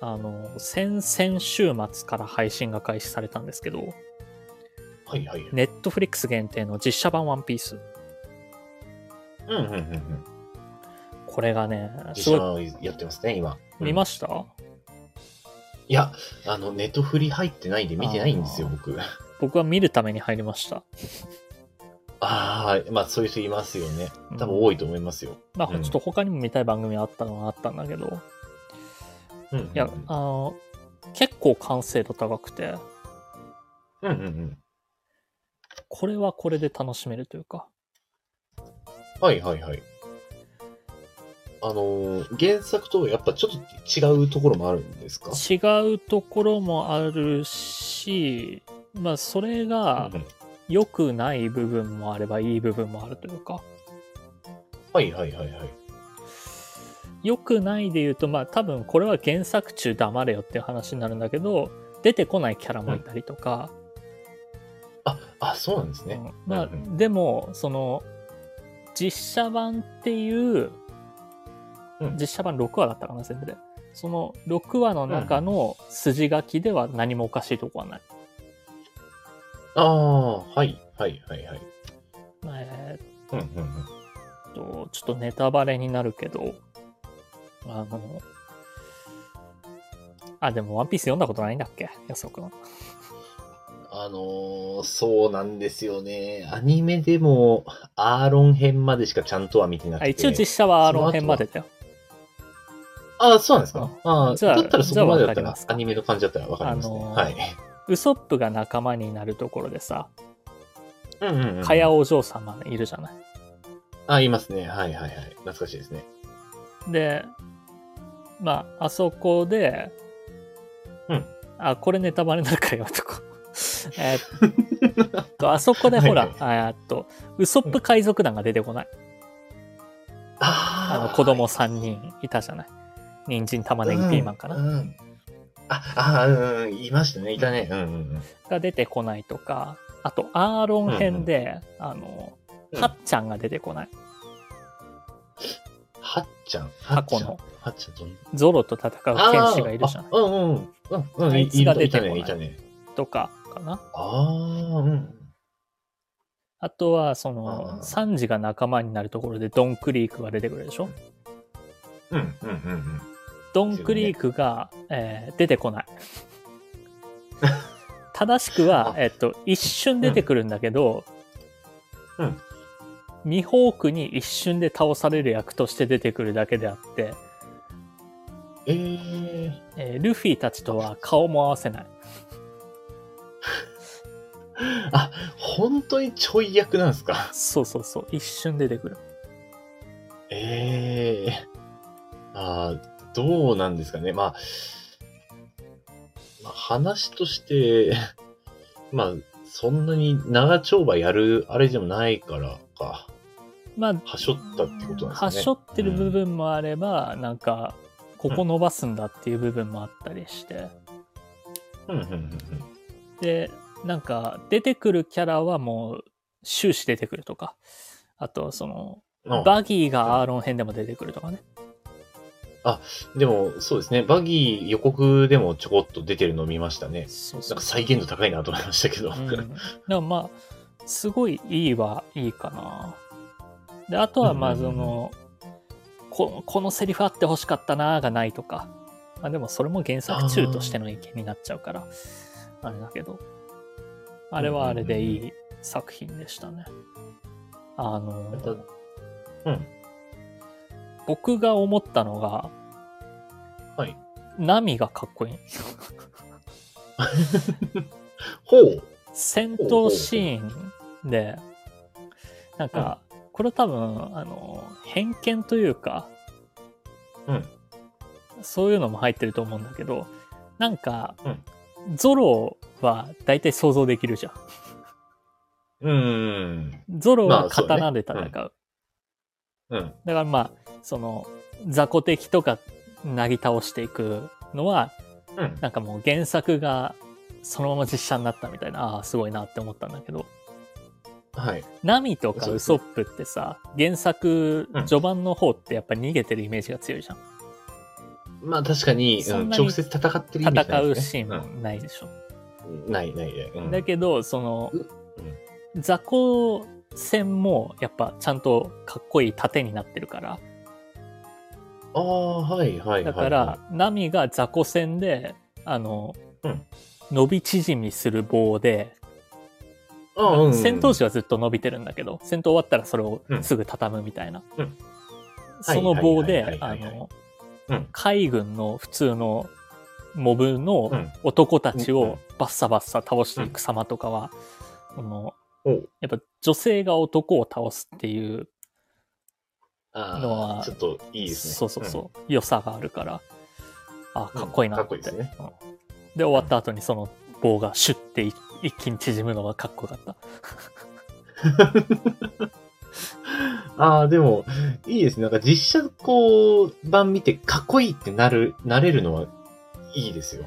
あの、先々週末から配信が開始されたんですけど、はいはい。ネットフリックス限定の実写版ワンピース。うんうんうんうん。これがね、す実ごい、写やってますね、今。見ました？いや、あの、ネットフリ入ってないんで見てないんですよ、あ僕。僕は見るために入りました。ああ、まあそういう人いますよね。多分多いと思いますよ。まあ、うんちょっと他にも見たい番組あったのはあったんだけど、うんうんうん。いや、あの、結構完成度高くて、うんうんうん。これはこれで楽しめるというか、はいはいはい。あのー原作とやっぱちょっと違うところもあるんですか？違うところもあるし、まあ、それがうんうん良くない部分もあればいい部分もあるというか、はいはいはいはい。良くないで言うと、まあ多分これは原作中黙れよっていう話になるんだけど、出てこないキャラもいたりとか、あ、あ、そうなんですね。うんまあうんうんでも、その、実写版っていう、うん実写版6話だったかな、全部で。その6話の中の筋書きでは何もおかしいとこはない。ああ、はいはいはいはい。えうんうんうん。と、ちょっとネタバレになるけど、あの、あ、でもワンピース読んだことないんだっけ？安尾くんは。あのーそうなんですよね。アニメでも、アーロン編までしかちゃんとは見てなくあて。一応実写はアーロン編までだよ。ああ、そうなんですか？ああ、じゃあだったらそこまでだったらアニメの感じだったらわかりますね。あのーはい。ウソップが仲間になるところでさ、うんうん、うん。かやお嬢様いるじゃない。あ、いますね。はいはいはい。懐かしいですね。で、まあ、あそこで、うん。あ、これネタバレになるからやめとこう。えーっと、あそこでほら、はいあえーっと、ウソップ海賊団が出てこない。ああの、子供3人いたじゃない。人参、玉ねぎ、ピーマンかな。うんうんあ、あ、うんうん、いましたね。いたね。うんうんうん。が出てこないとか、あと、アーロン編で、あの、うんはっちゃんが出てこない。はっちゃん。過去の。はっちゃんゾロと戦う剣士がいるじゃんうんうん。うんうん。いあいつが出いたてこないね、いたね。とかかな。ああ、うん。あとは、そあの、ーサンジが仲間になるところでドンクリークが出てくるでしょうんうんうんうん。ドンクリークが、えー出てこない。正しくは、えっと、一瞬出てくるんだけど、うんミホークに一瞬で倒される役として出てくるだけであって、えええールフィたちとは顔も合わせない。あ、本当にちょい役なんですか？そうそうそう、一瞬出てくる。ええああ、どうなんですかね。まあ、まあ、話として、まあ、そんなに長丁場やるあれでもないからか。まあ、はしょったってことなんですかね。はしょってる部分もあれば、なんか、ここ伸ばすんだっていう部分もあったりして。うん。うん、うん、うんで、なんか、出てくるキャラはもう、終始出てくるとか。あと、その、バギーがアーロン編でも出てくるとかね。でも、そうですね。バギー予告でもちょこっと出てるのを見ましたね。そうそうなんか再現度高いなと思いましたけど。うん。でもまあ、すごいいいはいいかな。で、あとはまあ、その、ここのセリフあってほしかったなーがないとか。まあでもそれも原作中としての意見になっちゃうから、あれだけど。あれはあれでいい作品でしたね。あの、うん。僕が思ったのが、はい。ナミがかっこいい。ほう。戦闘シーンで、なんか、これ多分、あの、偏見というか、うん。そういうのも入ってると思うんだけど、なんか、ゾロは大体想像できるじゃん。うん。ゾロはまあそうね刀で戦う。うん。だからまあ、その、雑魚敵とかなぎ倒していくのは、うん。なんかもう原作がそのまま実写になったみたいな、ああ、すごいなって思ったんだけど、はい。ナミとかウソップってさ、原作うん序盤の方ってやっぱ逃げてるイメージが強いじゃん。まあ確かに、うん、そん直接戦ってるイメージな戦いうシーンもないでしょ。うんないないね。うんだけど、そのう、雑魚戦もやっぱちゃんとかっこいい盾になってるから、ああ、はいはいはい。だから、ナミが雑魚戦で、あの、うん。伸び縮みする棒で、うん、戦闘時はずっと伸びてるんだけど、戦闘終わったらそれをうん。すぐ畳むみたいな。うん。その棒であのうん、海軍の普通のモブのうん。男たちうん。をバッサバッサ倒していく様とかは、このやっぱ女性が男を倒すっていう、あのはあ、ちょっといいですね。そうそうそう、良さがあるから、あ、かっこいいなって。うんかっこいいですねうんで、終わった後にその棒がシュッてい一気に縮むのがかっこよかった。うん。ああ、でも、いいですね。なんか実写こう、版見てかっこいいってなる、なれるのはいいですよ。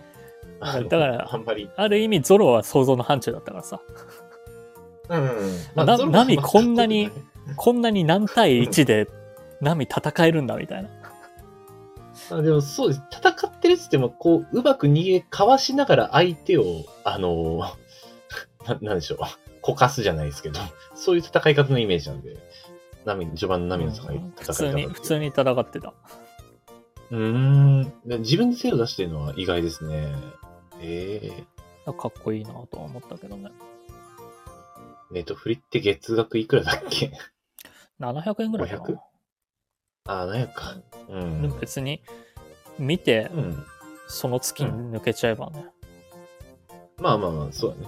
だからあんまり。ある意味ゾロは想像の範疇だったからさ、うんうん。なゾロはナミこんなにこんなに何対1でナミ戦えるんだみたいな。あでもそうです。戦ってるっつっても、こう、うまく逃げ、かわしながら相手を、あの な、なんでしょう。こかすじゃないですけど、そういう戦い方のイメージなんで、波、序盤の波の戦い、うん普戦い方通に、普通に戦ってた。うーん。で自分で手を出してるのは意外ですね。ええかっこいいなとは思ったけどね。ネットフリって月額いくらだっけ？700円ぐらいかな。500ああ、なんやか。うでんも。別に、見て、うん。その月に抜けちゃえばね。まあまあまあ、そうだね。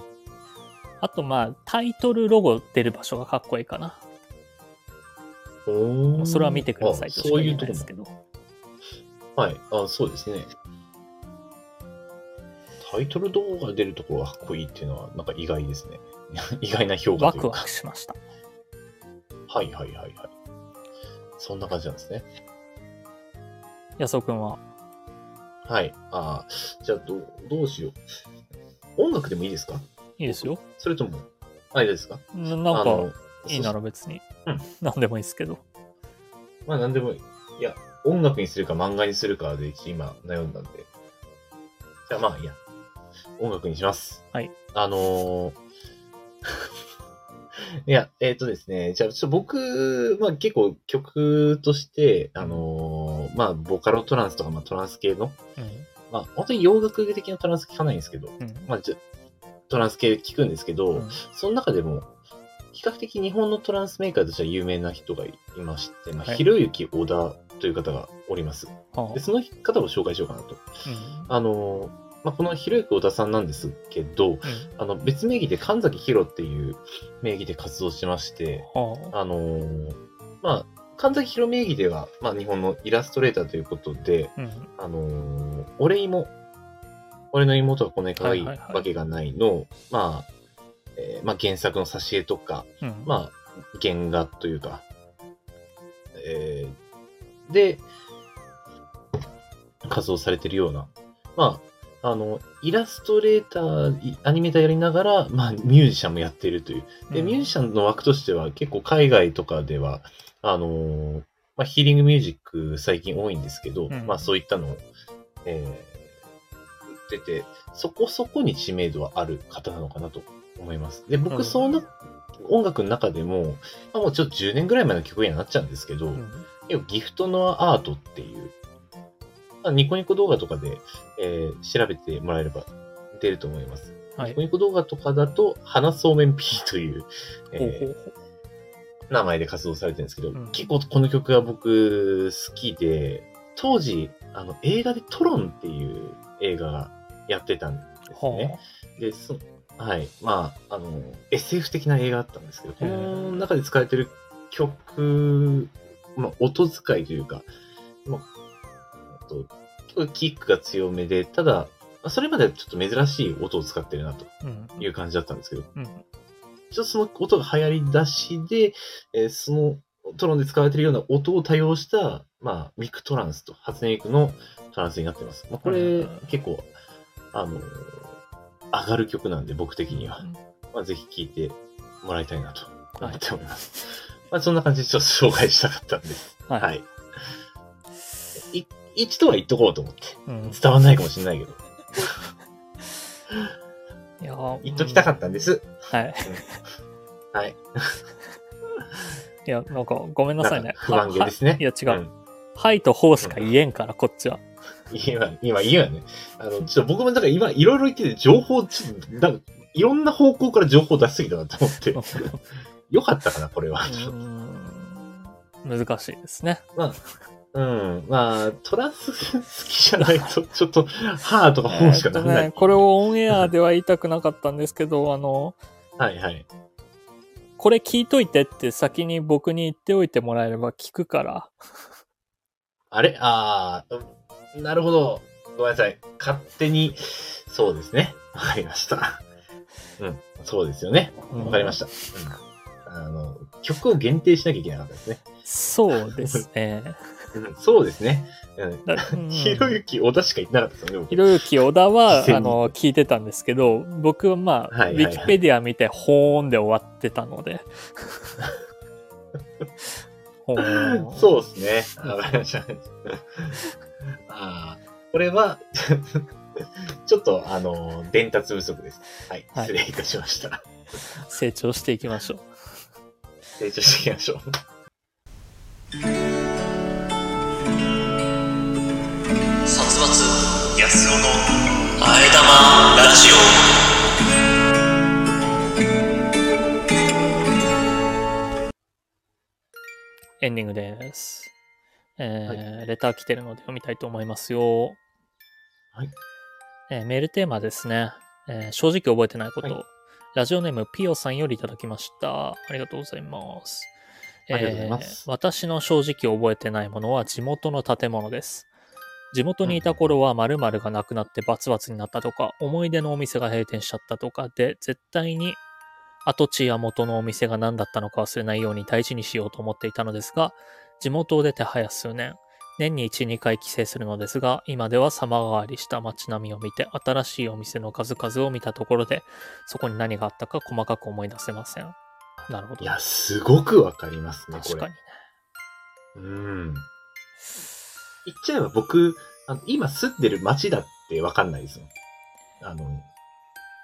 あとまあ、タイトルロゴ出る場所がかっこいいかな。おーそれは見てくださいとしか言えないですけど。も。はい。あそうですね。タイトル動画が出るところがかっこいいっていうのは、なんか意外ですね。意外な評価というか。ワクワクしました。はいはいはいはい。そんな感じなんですね。安尾くんは？はい。ああ、じゃあどう、どうしよう。音楽でもいいですか？いいですよ。それとも、あれですか？ななんかいいなそら別にうん。何でもいいですけど。まあ何でもいい。いや、音楽にするか漫画にするかで今悩んだんで。じゃあまあいいや。音楽にします。はい。あのーいや、えっ、とですね、じゃあちょっと僕、まあ結構曲として、あのーまあボカロトランスとか、まあトランス系の、うん。まあ本当に洋楽的なトランス聞かないんですけど、うん。まあじゃトランス系聞くんですけど、うんその中でも、比較的日本のトランスメーカーとしては有名な人がいまして、まあ、はいひろゆき小田という方がおります。はあで、その方を紹介しようかなと。うんあの、まあ、このひろゆき小田さんなんですけど、うんあの、別名義で神崎ひろっていう名義で活動してまして、はあのーまあ、神崎ひろ名義では、まあ、日本のイラストレーターということで、あ。うん。あのー俺妹、俺の妹はこんなに可愛いはいはいはいわけがないの、まあ、えーまあ原作の挿絵とか、うん。まあ、原画というか、えーで、活動されてるような、まあ、あの、イラストレーター、いアニメーターやりながら、まあ、ミュージシャンもやってるという。で、うんミュージシャンの枠としては、結構海外とかでは、あのーまあ、ヒーリングミュージック最近多いんですけど、うんまあ、そういったのを、えー、売ってて、そこそこに知名度はある方なのかなと思います。で、僕、うんその音楽の中でも、まあ、もうちょっと10年ぐらい前の曲にはなっちゃうんですけど、うんギフトのアートっていう、まあ、ニコニコ動画とかで、えー調べてもらえれば出ると思います。はいニコ。ニコ動画とかだと、花そうめん P という、えー名前で活動されてるんですけど、うん結構この曲が僕好きで、当時、あの、映画でトロンっていう映画がやってたんですね。で、そはい。まあ、あの、SF 的な映画だったんですけど、この中で使われてる曲、まあ、音使いというか、まあ、あとキックが強めで、ただ、まあそれまではちょっと珍しい音を使ってるなとうん。いう感じだったんですけど、うん。ちょっとその音が流行り出しで、えーそのトロンで使われているような音を多用した、まあ、ミクトランスと、初音ミクのトランスになってます。まあ、これうん、結構、あのー上がる曲なんで、僕的には。まあ、ぜひ聴いてもらいたいなと思っております。まあ、そんな感じでちょっと紹介したかったんです。はい。はい。い一度は言っとこうと思って。うん。伝わんないかもしれないけど、いやー言っときたかっったんです。た。はい。はい。いや、なんか、ごめんなさいね不満げですね。はいいや、違う。んはいとほうしか言えんから、こっちは。今、今言うよね。あの、ちょっと僕もだから今いろいろ言ってて、情報、ちょっと、なんか、いろんな方向から情報出しすぎたなと思って。よかったかな、これは。難しいですね。うん。まあ、トランス好きじゃないと、ちょっと、はーとかほうしかならない。ね、これをオンエアでは言いたくなかったんですけど、あの、はいはい。これ聞いといてって先に僕に言っておいてもらえれば聞くから。あれ？ああ、うんなるほど。ごめんなさい。勝手に、そうですね。わかりました。うん。そうですよね。わかりました。うん。あの、曲を限定しなきゃいけなかったですね。そうですね。うん、そうですね。ひろゆき小田しか言ってなかったですよね、僕ひろゆき小田は、あの、聞いてたんですけど、僕はまあ、ウィキペディア見て、ほーんで終わってたので。そうですね。わかりました。ああ、これは、ちょっと、あの、伝達不足です。はい。はい失礼いたしました。成長していきましょう。成長していきましょう。松安男のあえ玉ラジエンディングです。えーレター来てるので読みたいと思いますよ。はい。えーメールテーマですね。えー正直覚えてないこと。はいラジオネームピオさんよりいただきました。ありがとうございます。ありがとうございますえー私の正直覚えてないものは地元の建物です。地元にいた頃は〇〇がなくなってバツバツになったとか、思い出のお店が閉店しちゃったとかで、絶対に跡地や元のお店が何だったのか忘れないように大事にしようと思っていたのですが、地元を出て早数年、年に1、2回帰省するのですが、今では様変わりした街並みを見て、新しいお店の数々を見たところで、そこに何があったか細かく思い出せません。なるほど。いや、すごくわかりますね、これ。確かにね。うん。言っちゃえば僕、あの今住んでる街だってわかんないですもん。あの、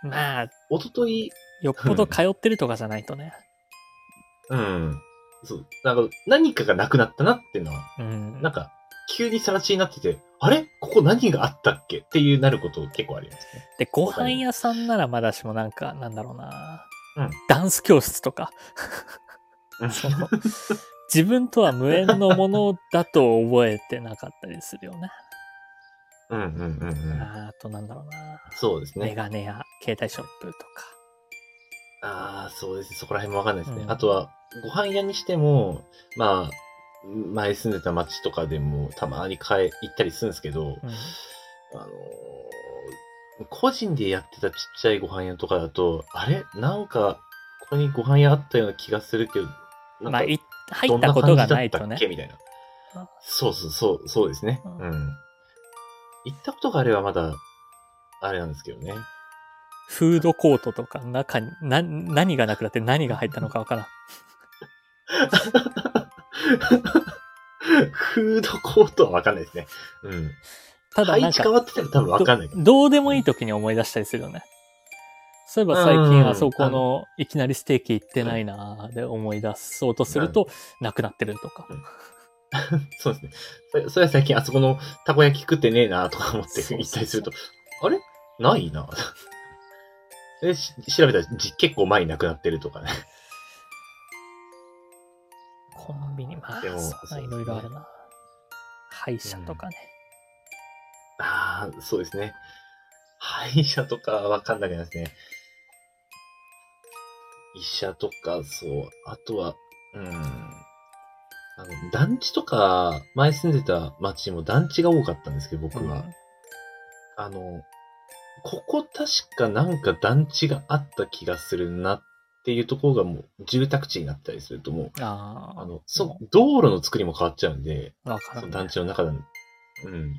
まあ、一昨日よっぽど通ってるとかじゃないとね。うん。そう。なんか、何かがなくなったなっていうのは、うん。なんか、急にさら地になってて、あれ？ここ何があったっけ？っていうなること結構ありますね。で、ご飯屋さんならまだしもなんか、なんだろうな。うんダンス教室とか、その、自分とは無縁のものだと覚えてなかったりするよね。うんうんうんうん。あとなんだろうな。そうですね。メガネや携帯ショップとか。ああ、そうですね。そこら辺もわかんないですね。うんあとは、ご飯屋にしても、まあ、前住んでた町とかでもたまに買え、行ったりするんですけど、うん。あのー個人でやってたちっちゃいご飯屋とかだと、あれ？なんか、ここにご飯屋あったような気がするけど、なんかまあ、い入ったことがないとね。みたいなあ。そうそうそう、そうですね。ううんん。行ったことがあればまだ、あれなんですけどね。フードコートとか中に、な、何がなくなって何が入ったのかわからん。フードコートはわかんないですね。うん。ただなんか配置変、わって多分わかんない。どどうでもいい時に思い出したりするよね。そういえば最うん近あそこのいきなりステーキ行ってないなーで思い出そうとすると、なくなってるとか。そうですね。それそれは最近あそこのたこ焼き食ってねえなとか思って行ったりすると、あれ？ないなで、し調べたらじ結構前になくなってるとかね。コンビニ、まあ、でもいろいろあるな。歯医者とかね。ああ、そうですね。歯医者とかわかんなくなりますね。医者とか、そう。あとは、うん。あの、団地とか、前住んでた町にも団地が多かったんですけど、僕は。うんあの、ここ確かなんか団地があった気がするなっていうところがもう住宅地になったりするともう、ああ、あの、そ、道路の作りも変わっちゃうんで、その団地の中でも。うん。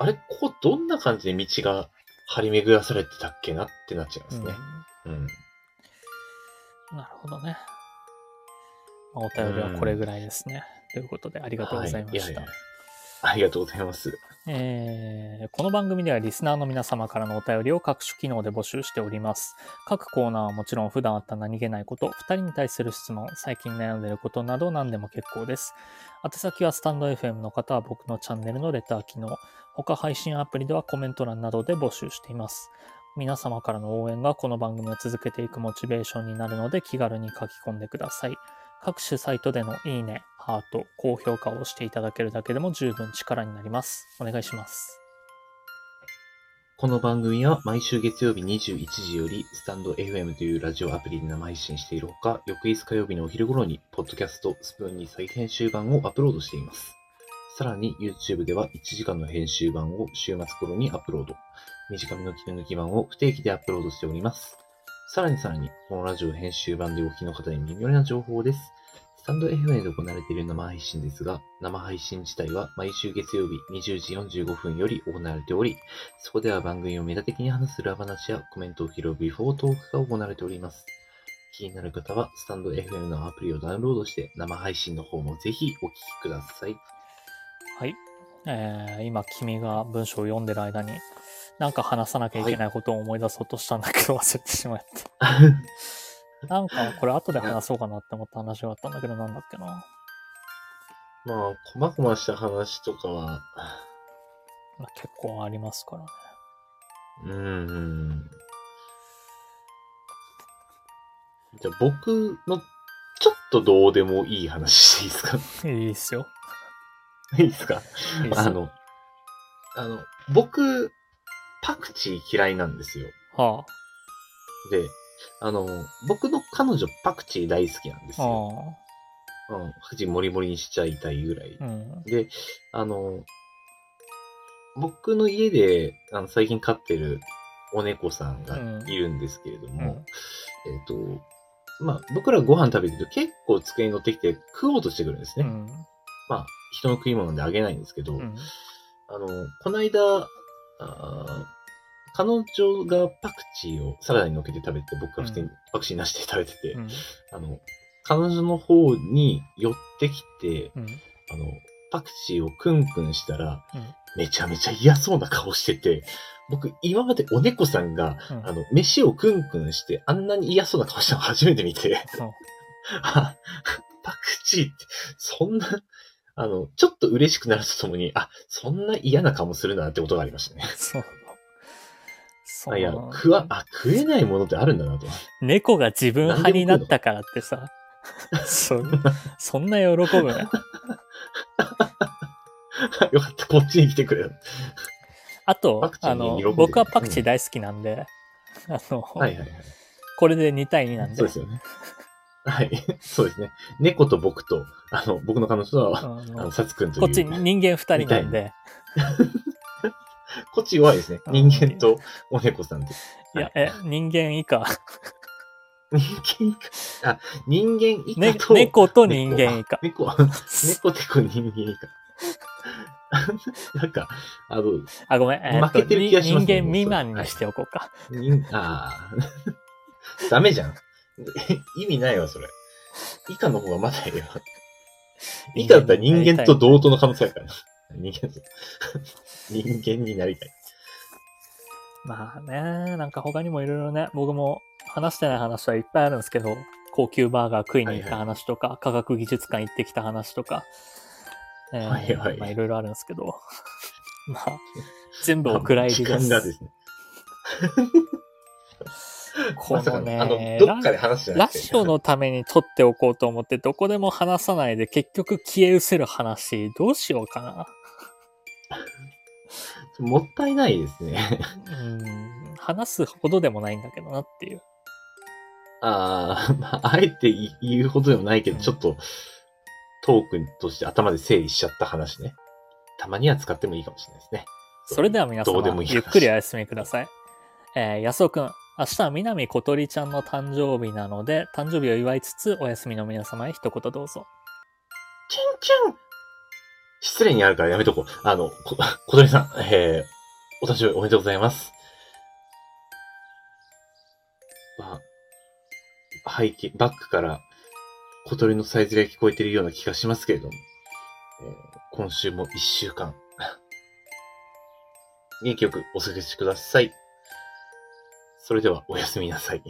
ああれ、ここどんな感じで道が張り巡らされてたっけなってなっちゃいますね。うん。うんなるほどね。まあ、お便りはこれぐらいですね。ということで、ありがとうございました。はいややありがとうございます。えーこの番組ではリスナーの皆様からのお便りを各種機能で募集しております。各コーナーはもちろん普段あった何気ないこと、二人に対する質問、最近悩んでいることなど何でも結構です。宛先はスタンド FM の方は僕のチャンネルのレター機能、他配信アプリではコメント欄などで募集しています。皆様からの応援がこの番組を続けていくモチベーションになるので気軽に書き込んでください。各種サイトでのいいね、ハート、高評価を押していただけるだけでも十分力になります。お願いします。この番組は毎週月曜日21時より、スタンド FM というラジオアプリで生配信しているほか、翌日火曜日のお昼頃に、ポッドキャストスプーンに再編集版をアップロードしています。さらに YouTube では1時間の編集版を週末頃にアップロード。短めの切り抜き版を不定期でアップロードしております。さらにさらに、このラジオ編集版でお聞きの方に耳寄りな情報です。スタンド FM で行われている生配信ですが、生配信自体は毎週月曜日20時45分より行われており、そこでは番組をメタ的に話す裏話やコメントを拾うビフォートークが行われております。気になる方は、スタンド FM のアプリをダウンロードして、生配信の方もぜひお聞きください。はい。えー、今君が文章を読んでる間に、なんか話さなきゃいけないことを思い出そうとしたんだけど忘れてしまった。なんかこれ後で話そうかなって思った話があったんだけどなんだっけな。まあ、細々した話とかは、まあ、結構ありますからね。うーん。じゃあ僕のちょっとどうでもいい話していいですか？いいっすよ。いいですか？いいっすよ。あの、あの、僕、パクチー嫌いなんですよ。はで、あの、僕の彼女パクチー大好きなんですあ。よ。あうん。パクチーもりもりにしちゃいたいぐらいあ。。うん。で、あの、僕の家であの最近飼ってるお猫さんがいるんですけれども、えっ、と、まあ、僕らご飯食べてると結構机に乗ってきて食おうとしてくるんですね。うん。まあ、人の食い物であげないんですけど、うん。あの、この間、あー彼女がパクチーをサラダに乗っけて食べて、僕が普通にパクチーなしで食べてて、うん。あの、彼女の方に寄ってきて、うん。あの、パクチーをクンクンしたら、うん。めちゃめちゃ嫌そうな顔してて、僕、今までお猫さんが、うん。あの、飯をクンクンして、あんなに嫌そうな顔したの初めて見て、パクチーって、そんな、あの、ちょっと嬉しくなるとともに、あ、そんな嫌な顔もするなってことがありましたね。そう。そうあいや、食わ、あ、食えないものってあるんだなと。猫が自分派になったからってさ、そそんな喜ぶな。よかった、こっちに来てくれよ。あとあの僕はパクチー大好きなんで、あの、はいはいはい。これで2対2なんで。そうですよね。はい。そうですね。猫と僕と、あの、僕の彼女とは、ああのの、サツくんという。こっち人間2人なんで、こっち弱いですね。あ人間とお猫さんで。いや、え、人間以下。人間以下。あ、人間以ね下と、猫と人間以下。猫。猫てこ人間以下。なんか、あの、あ、ごめん。え負けてる気がしますね人間未満にしておこうか。人、ああ。ダメじゃん。意味ないわ、それ。以下の方がまだいいわ。以下だったら人間と同等の可能性あるから。人間と、人間になりたい。まあね、なんか他にもいろいろね、僕も話してない話はいっぱいあるんですけど、高級バーガー食いに行った話とか、科学技術館行ってきた話とか、えーはいはいまあいろいろあるんですけど、まあ、全部お蔵入りです。時間がですね。このね、あの、どっかで話じゃなラくて。ジオのために撮っておこうと思って、どこでも話さないで結局消え失せる話、どうしようかな。もったいないですね。うん、話すほどでもないんだけどなっていう。ああ、まあ、あえて言うほどでもないけど、うんちょっと、トークとして頭で整理しちゃった話ね。たまには使ってもいいかもしれないですね。それでは皆様どうでもいい話ゆっくりお休みください。えー、安尾くん、明日は南小鳥ちゃんの誕生日なので、誕生日を祝いつつ、お休みの皆様へ一言どうぞ。チュンチュン失礼にあるからやめとこう。あの、こ、小鳥さん、えー、お誕生日おめでとうございます。まあ、背景、バックから小鳥のさえずりが聞こえているような気がしますけれども、えー今週も一週間、元気よくお過ごしください。それではおやすみなさい。